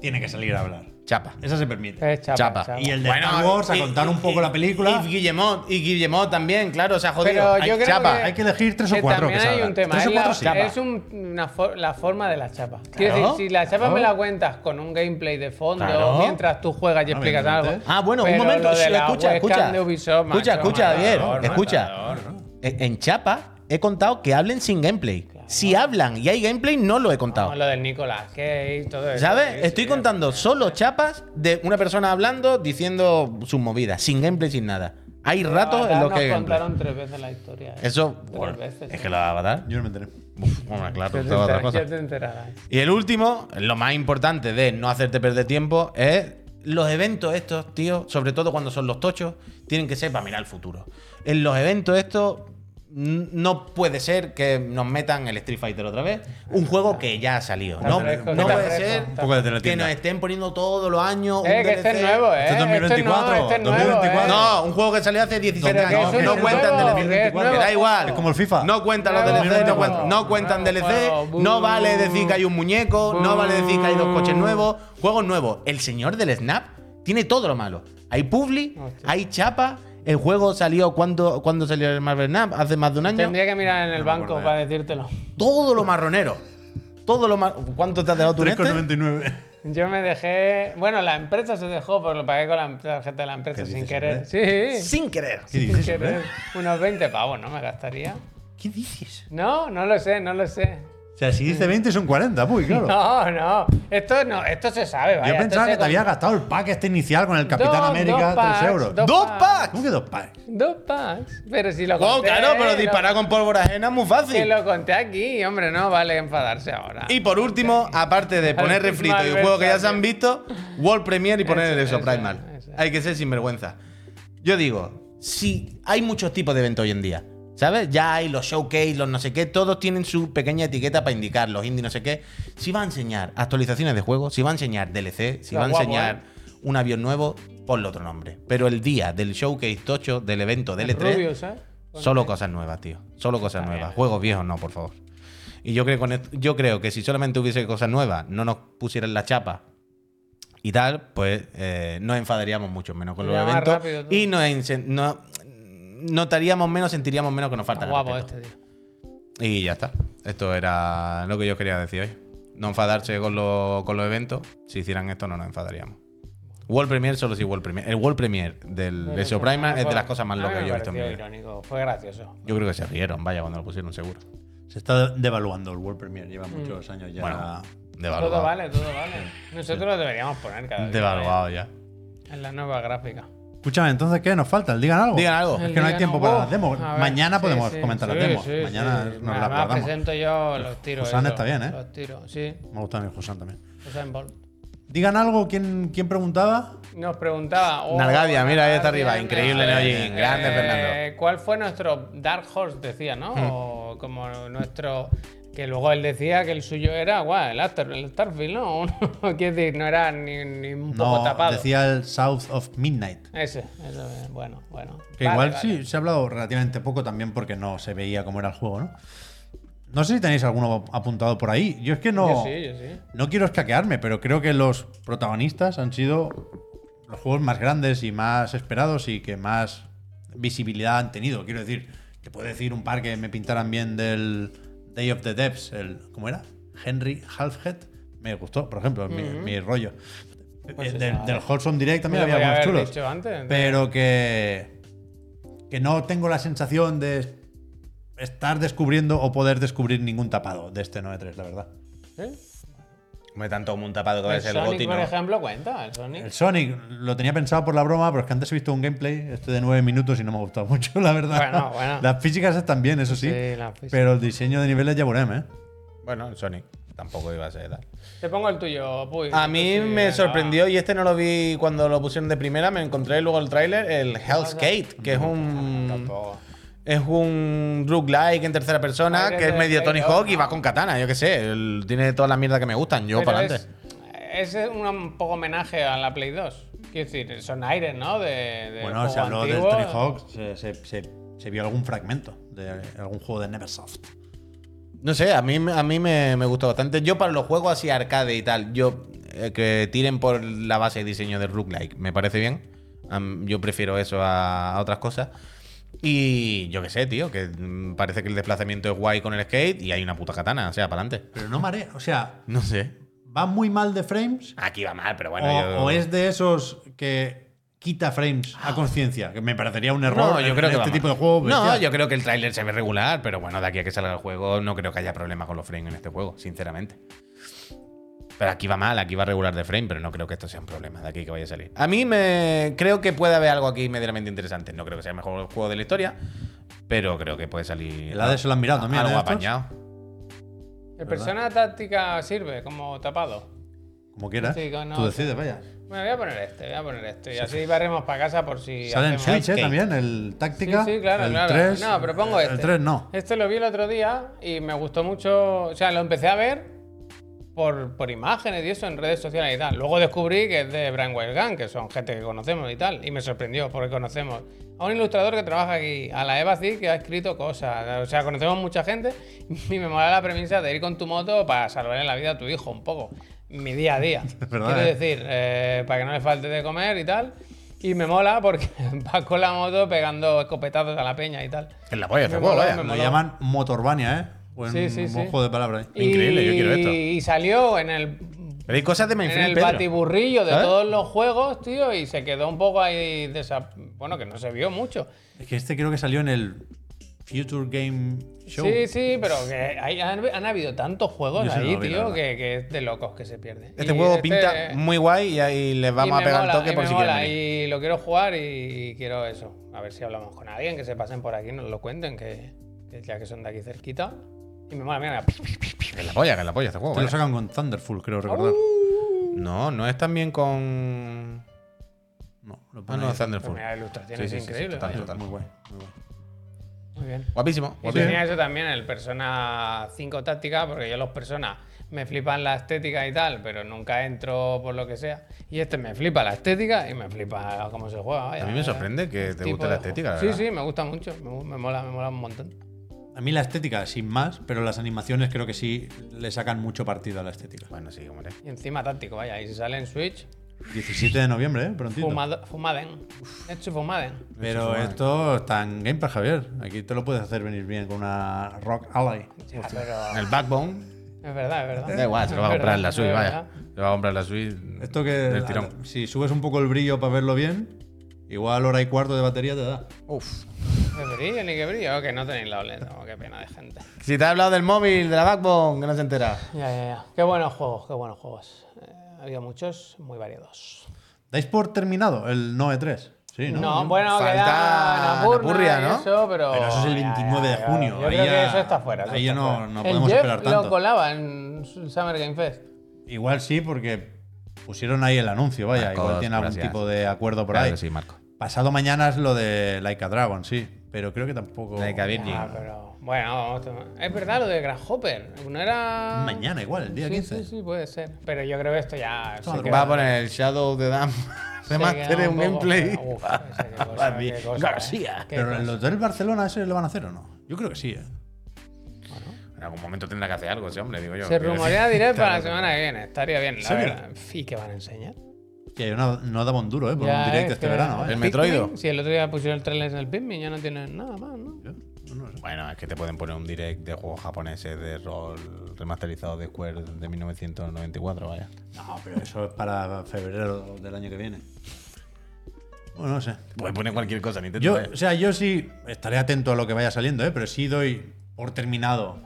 tiene que salir a hablar. Chapa. Esa se permite. Es chapa, Chapa. chapa. Y el de Star Wars a y- contar un y- poco la película. Y Guillemot, y Guillemot también, claro, se ha jodido. Pero Hay yo creo chapa. que, Hay que elegir tres o que cuatro también que hay un tema. Tres o es cuatro la, sí. es un- una for- la forma de la chapa. Quiero Claro, decir, si la chapa claro. me la cuentas con un gameplay de fondo Claro. mientras tú juegas y explicas algo. Ah, bueno, un momento. lo de la escucha, escucha. de Ubisoft, escucha, macho, escucha, Javier. Escucha. matador. En en Chapa he contado que hablen sin gameplay. Si hablan y hay gameplay, no lo he contado. Lo del Nicolas Cage, todo eso. ¿Sabes? sí, Estoy sí, contando solo chapas de una persona hablando, diciendo sus movidas, sin gameplay, sin nada. Hay ratos en los que nos gameplay. contaron tres veces la historia. ¿eh? Eso, Tres bueno, veces, es que lo va a matar. Yo no me enteré. Uf, bueno, claro, te otra cosa. Y el último, lo más importante de no hacerte perder tiempo, es los eventos estos, tío, sobre todo cuando son los tochos, tienen que ser para mirar el futuro. En los eventos estos, no puede ser que nos metan el Street Fighter otra vez. Un juego que ya ha salido. No, puede ser que nos estén poniendo todos los años. un Eh, que este es nuevo, eh. Este es 2024, Este es nuevo, 2024. ¿eh? No, un juego que salió hace 17 Pero que años. es No cuentan DLC. que es Que nuevo. da igual. Es como el FIFA. No cuentan los DLC, no cuentan, no cuentan Nuevo DLC. No vale decir que hay un muñeco. No vale decir que hay dos coches nuevos. Juegos nuevos. El señor del Snap tiene todo lo malo. Hay publi, Hostia. hay chapa. El juego salió cuando, cuando salió el Marvel Snap, hace más de un año. Tendría que mirar en el me banco para decírtelo. Todo lo marronero. Todo lo mar... ¿Cuánto te has dejado tú en este? 3,99. Yo me dejé. Bueno, la empresa se dejó, pero lo pagué con la tarjeta de la empresa ¿Qué sin querer. Sí. Sin querer. ¿Qué Sin dices, querer. Unos 20 pavos, ¿no? Me gastaría. ¿Qué dices? No, no lo sé, no lo sé. O sea, si dice 20 son 40, muy claro. No, no. Esto no, esto se sabe, vaya. Yo pensaba que te había com- gastado el pack este inicial con el Capitán Dos- América, dos 3 packs, euros. dos ¡Dos packs. packs! ¿Cómo que dos packs? Dos packs. Pero si lo Oh, conté. claro, pero lo- disparar con pólvora ajena es muy Que fácil. lo conté aquí, hombre, no vale enfadarse ahora. Y por último, aparte de poner refrito y Malversace. juegos que ya se han visto, World Premiere y poner Eso, eso, Primal. eso. Hay que ser sinvergüenza. Yo digo, si hay muchos tipos de eventos hoy en día, ¿sabes? Ya hay los showcase, los no sé qué, todos tienen su pequeña etiqueta para indicar, los indie no sé qué. Si va a enseñar actualizaciones de juegos, si va a enseñar DLC, si va a enseñar un avión nuevo, ponle otro nombre. Pero el día del showcase tocho, del evento del E3, Rubius, ¿eh? Solo cosas nuevas, tío. Solo cosas Está nuevas. bien. Juegos viejos no, por favor. Y yo creo, con esto- yo creo que si solamente hubiese cosas nuevas, no nos pusieran la chapa y tal, pues eh, nos enfadaríamos mucho menos con los eventos. rápido y nos no- notaríamos menos, sentiríamos menos que nos falta guapo este, tío. Y ya está. Esto era lo que yo quería decir hoy. No enfadarse con, los- con los eventos. Si hicieran esto, no nos enfadaríamos. World Premiere solo si World Premiere. El World Premiere del eso Primal fue- es de las cosas más locas que yo he visto en mi pareció vida. irónico, Fue gracioso. Yo creo que se rieron, vaya, cuando lo pusieron, seguro. Se está devaluando el World Premiere, lleva muchos años ya. Bueno, Todo devaluado. vale, todo vale. Nosotros lo deberíamos poner cada día. Devaluado ya. ¿eh? En la nueva gráfica. Escúchame, entonces, ¿qué nos falta? Digan algo. Digan algo. Es que no hay tiempo "Oh, para las demos. ver, Mañana sí, podemos sí, comentar sí, las demos. Mañana nos las guardamos. presento yo los tiros. Josán eso, está bien, ¿eh? Los tiros, sí. Me gusta a mí Josán también. Bolt. Digan algo, ¿quién, quién preguntaba? Nos preguntaba. oh, Nargadia, mira, ahí está arriba. Increíble, eh, Neojin. Grande, eh, Fernando. ¿Cuál fue nuestro Dark Horse? Decía, ¿no? Hmm. O como nuestro. Que luego él decía que el suyo era, guau, el, After- el Starfield, ¿no? Quiero decir, no era ni, ni un poco No, tapado. decía el South of Midnight. Ese, eso, eh, bueno, bueno. Que Vale, igual vale. sí se ha hablado relativamente poco también porque no se veía cómo era el juego, ¿no? No sé si tenéis alguno apuntado por ahí. Yo es que no. Yo sí, yo sí. No quiero escaquearme, pero creo que los protagonistas han sido los juegos más grandes y más esperados y que más visibilidad han tenido. Quiero decir, te puedo decir un par que me pintaran bien del Day of the Devs, el ¿cómo era? Henry Halfhead. Me gustó, por ejemplo, mi, mi rollo. Pues Eh, del, del Wholesome Direct también había algunos chulos. dicho antes, de- Pero que, que no tengo la sensación de estar descubriendo o poder descubrir ningún tapado de este 9.3, la verdad. ¿Sí? Me tanto como un tapado que va a El ser el Sonic, Goti, por ¿no? ejemplo, cuenta. El Sonic. El Sonic lo tenía pensado por la broma, pero es que antes he visto un gameplay, este de 9 minutos, y no me ha gustado mucho, la verdad. Bueno, bueno. Las físicas están bien, eso sí. Sí, la física. pero el diseño de niveles ya veremos, ¿eh? Bueno, el Sonic. Tampoco iba a ser tal. Te pongo el tuyo, Puy. A mí me sorprendió, y este no lo vi cuando lo pusieron de primera, me encontré luego el tráiler, el Hell's Gate, que es un... Es un roguelike en tercera persona, que es medio Tony Hawk y va con katana, yo qué sé. tiene todas las mierdas que me gustan, yo Pero para es, adelante. es un, un poco homenaje a la Play 2. Quiero decir, son aires, ¿no? De, de Bueno, se habló antiguo. del Tony Hawk, se, se- se- se vio algún fragmento de algún juego de Neversoft. No sé, a mí, a mí me, me gustó bastante. Yo para los juegos así arcade y tal, yo eh, que tiren por la base de diseño del roguelike, me parece bien. Yo prefiero eso a, a otras cosas. Y yo qué sé, tío, que mm, parece que el desplazamiento es guay con el skate y hay una puta katana, o sea, para adelante. Pero no marea, o sea, No sé. va muy mal de frames Aquí va mal, pero bueno. o, yo- o es de esos que quita frames a conciencia, que me parecería un error No, yo en creo que este tipo mal. de juego. No, yo creo que el tráiler se ve regular, pero bueno, de aquí a que salga el juego no creo que haya problema con los frames en este juego, sinceramente. Pero aquí va mal, aquí va regular de frame, pero no creo que esto sea un problema de aquí que vaya a salir. A mí me creo que puede haber algo aquí medianamente interesante. No creo que sea el mejor juego de la historia, pero creo que puede salir El Hades se lo han mirado también, algo ¿eh, apañado. ¿El persona táctica sirve como tapado? Como quieras. Sí, con- no, Tú decides, vaya. Bueno, voy a poner este, voy a poner este. Y así barremos para casa por si. Sale en Switch, ¿eh? También, el táctica. Sí, sí, claro, el claro. 3, no, pero pongo este. El 3 no. Este lo vi el otro día y me gustó mucho. O sea, lo empecé a ver por, por imágenes y eso en redes sociales y tal. Luego descubrí que es de Brian Gun, que son gente que conocemos y tal. Y me sorprendió porque conocemos a un ilustrador que trabaja aquí, a la Eva Cid, que ha escrito cosas. O sea, conocemos mucha gente y me mola la premisa de ir con tu moto para salvarle la vida a tu hijo un poco. Mi día a día. Quiero ¿eh? decir, eh, para que no le falte de comer y tal. Y me mola porque va con la moto pegando escopetazos a la peña y tal. En la polla, este Me juego, moló, vaya. me Lo llaman Motorbania, ¿eh? Buen, Sí, sí, buen sí. juego de palabras. ¿eh? Increíble, yo quiero esto. Y salió en el, Pero hay cosas de en el Pedro. batiburrillo de ¿Sabes? todos los juegos, tío, y se quedó un poco ahí desa... Bueno, que no se vio mucho. Es que este creo que salió en el Future Game Show. Sí, sí, pero que hay- han, han habido tantos juegos no ahí, vi, tío, que, que es de locos que se pierde. Este Y juego este- pinta muy guay y ahí les vamos a pegar mola, el toque por si mola, quieren venir. Y lo quiero jugar y quiero eso. A ver si hablamos con alguien, que se pasen por aquí, nos lo cuenten, que, que ya que son de aquí cerquita. Y me mola, mira, Que es la polla, que es la polla este juego. Te lo vaya. sacan con Thunderful, creo recordar. No, no es también con. No, lo Ah, no, Thunderful. mira, la ilustración Sí, es sí, sí, increíble. total, total. Muy guay, muy guay. Muy bien. Guapísimo. Y guapísimo. tenía eso también, el Persona 5 táctica, porque yo los Persona me flipan la estética y tal, pero nunca entro por lo que sea. Y este me flipa la estética y me flipa cómo se juega. vaya. A mí me sorprende que El te tipo guste la de estética, la juego. verdad. Sí, sí, me gusta mucho. Me, gu- me mola, me mola un montón. A mí la estética, sin más, pero las animaciones creo que sí le sacan mucho partido a la estética. Bueno, sí, hombre. Y encima táctico, vaya. Y si sale en Switch, 17 de noviembre, ¿eh? Prontito. fumado- fumaden. Hecho fumaden. Pero esto está en Game Pass, Javier. Aquí te lo puedes hacer venir bien con una Rock Ally. Ya, pero El Backbone. es verdad, es verdad. Da igual, se lo va a comprar en la Switch, vaya. Se va a comprar en la Switch. Esto que Del tirón. si subes un poco el brillo para verlo bien, igual hora y cuarto de batería te da. Uf. ¿Qué brillo ni qué brillo? Que no tenéis la OLED. Oh, qué pena de gente. Si te ha hablado del móvil, de la Backbone, que no se entera. Ya, ya, ya. Qué buenos juegos, qué buenos juegos. Eh, había muchos muy variados. ¿Dais por terminado el Noe 3? Sí, ¿no? No, bueno, Falta queda Napurna ¿no? Eso, pero. Pero eso es el ya, 29 de junio. Yo ahí creo ya, que eso está fuera. eso Ahí ya no, no El podemos Jeff esperar lo tanto. colaba en Summer Game Fest. Igual sí, porque pusieron ahí el anuncio, vaya. Marcos, igual tiene algún gracias. tipo de acuerdo por Claro ahí. que sí, Marco. Pasado mañana es lo de Like a Dragon, sí. Pero creo que tampoco. Like a Virgin. Ah, pero. Bueno, Es verdad lo de Grasshopper. No era. Mañana igual, el día sí, 15. Sí, sí, puede ser. Pero yo creo que esto ya. se Va queda- Va a poner el Shadow de Dam se Remaster en gameplay. Uf, ese qué cosa, qué cosa, García. eh. Pero en los del Barcelona ese lo van a hacer o no? Yo creo que sí, ¿eh? En algún momento tendrá que hacer algo ese hombre, digo yo. Se rumorea decir, direct para la semana que viene. Estaría bien, la verdad. ¿Y qué van a enseñar? Que no, no daba un duro, ¿eh? Por Ya un directo es este verano, El ¿eh? Metroido. Pikmin, Si el otro día pusieron el trailer en el Pikmin, ya no tienen nada más, ¿no? Yo no lo sé. Bueno, es que te pueden poner un direct de juegos japoneses de rol remasterizado de Square de 1994, vaya. No, pero eso es para febrero del año que viene. Bueno, no sé. Pueden poner cualquier cosa. Yo, vaya. o sea, yo sí estaré atento a lo que vaya saliendo, ¿eh? Pero sí doy por terminado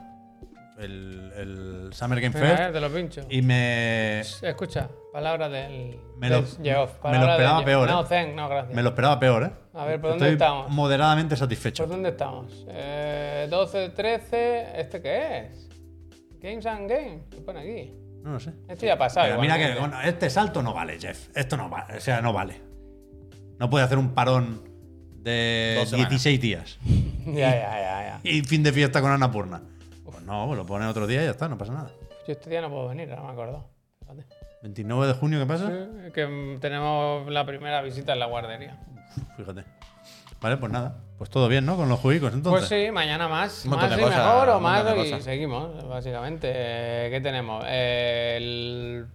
el, el Summer Game Mira, eh, Fest te lo pincho. y me, Escucha, palabra del. Me lo- del Geoff, me lo esperaba del- peor, ¿eh? No, thank, no, gracias. me lo esperaba peor, ¿eh? A ver, ¿por dónde estamos? moderadamente satisfecho. ¿Por dónde estamos? Eh, 12, 13. ¿Este qué es? Games and Games. ¿Qué pone aquí? No lo sé. Esto ya ha pasado. Pero mira que bueno, este salto no vale, Jeff. Esto no vale. O sea, no vale. No puede hacer un parón de Dos semanas. 16 días Ya, ya, ya, ya. y fin de fiesta con Annapurna. Pues no, pues lo pone otro día y ya está, no pasa nada. Yo este día no puedo venir, ahora me acuerdo. Fíjate. 29 de junio, ¿qué pasa? Sí, que mm, tenemos la primera visita en la guardería. Fíjate. Vale, pues nada. Pues todo bien, ¿no? Con los juegos entonces. Pues sí, mañana más. Un Más de y cosas, mejor o más de y cosas. seguimos, básicamente. Eh, ¿Qué tenemos? El,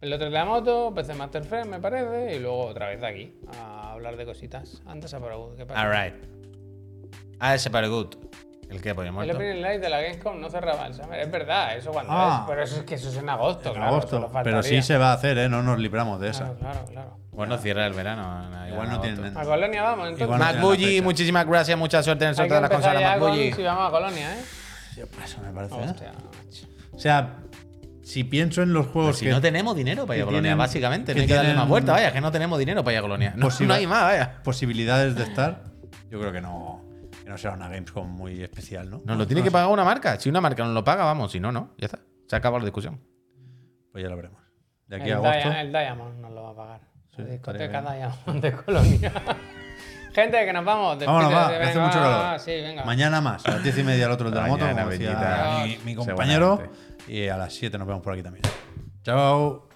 el otro de la moto, PC Master Friend, me parece, y luego otra vez aquí a hablar de cositas. Antes a por ¿qué pasa? Alright. Ah, ese para good. ¿El que pollo El opening de la Gamescom no cerraba el Summer. Es verdad, eso cuando Ah. es. Pero eso es que eso es en agosto, en claro. agosto. Pero sí se va a hacer, ¿eh? No nos libramos de esa. Claro, claro, claro. Bueno, cierra el verano. Igual no tienen. A Colonia vamos, entonces. Mac muchísimas gracias, mucha suerte en el sorteo de las consolas Mac Bully. si vamos a Colonia, ¿eh? Sí, pues eso me parece, ¿eh? Hostia. O sea, si pienso en los juegos Pues si que. no tenemos dinero para ir a Colonia, tienen- básicamente. que No hay que darle más vuelta, vaya, que no tenemos dinero para ir a Colonia. No, no hay más, vaya. posibilidades de estar, yo creo que no, no será una Gamescom muy especial, ¿no? Nos lo tiene que pagar una marca. Si una marca nos lo paga, vamos. Si no, no. Ya está. Se acaba la discusión. Pues ya lo veremos. de aquí el, a agosto. Dia- el Diamond nos lo va a pagar. Sí, discoteca Diamond de Colonia. Gente, que nos vamos. Vámonos, va, hace venga, mucho calor. va, sí, venga. Mañana más, a las 10 y media el otro el de la moto, Mañana, mi, mi compañero. Y a las 7 nos vemos por aquí también. Chao.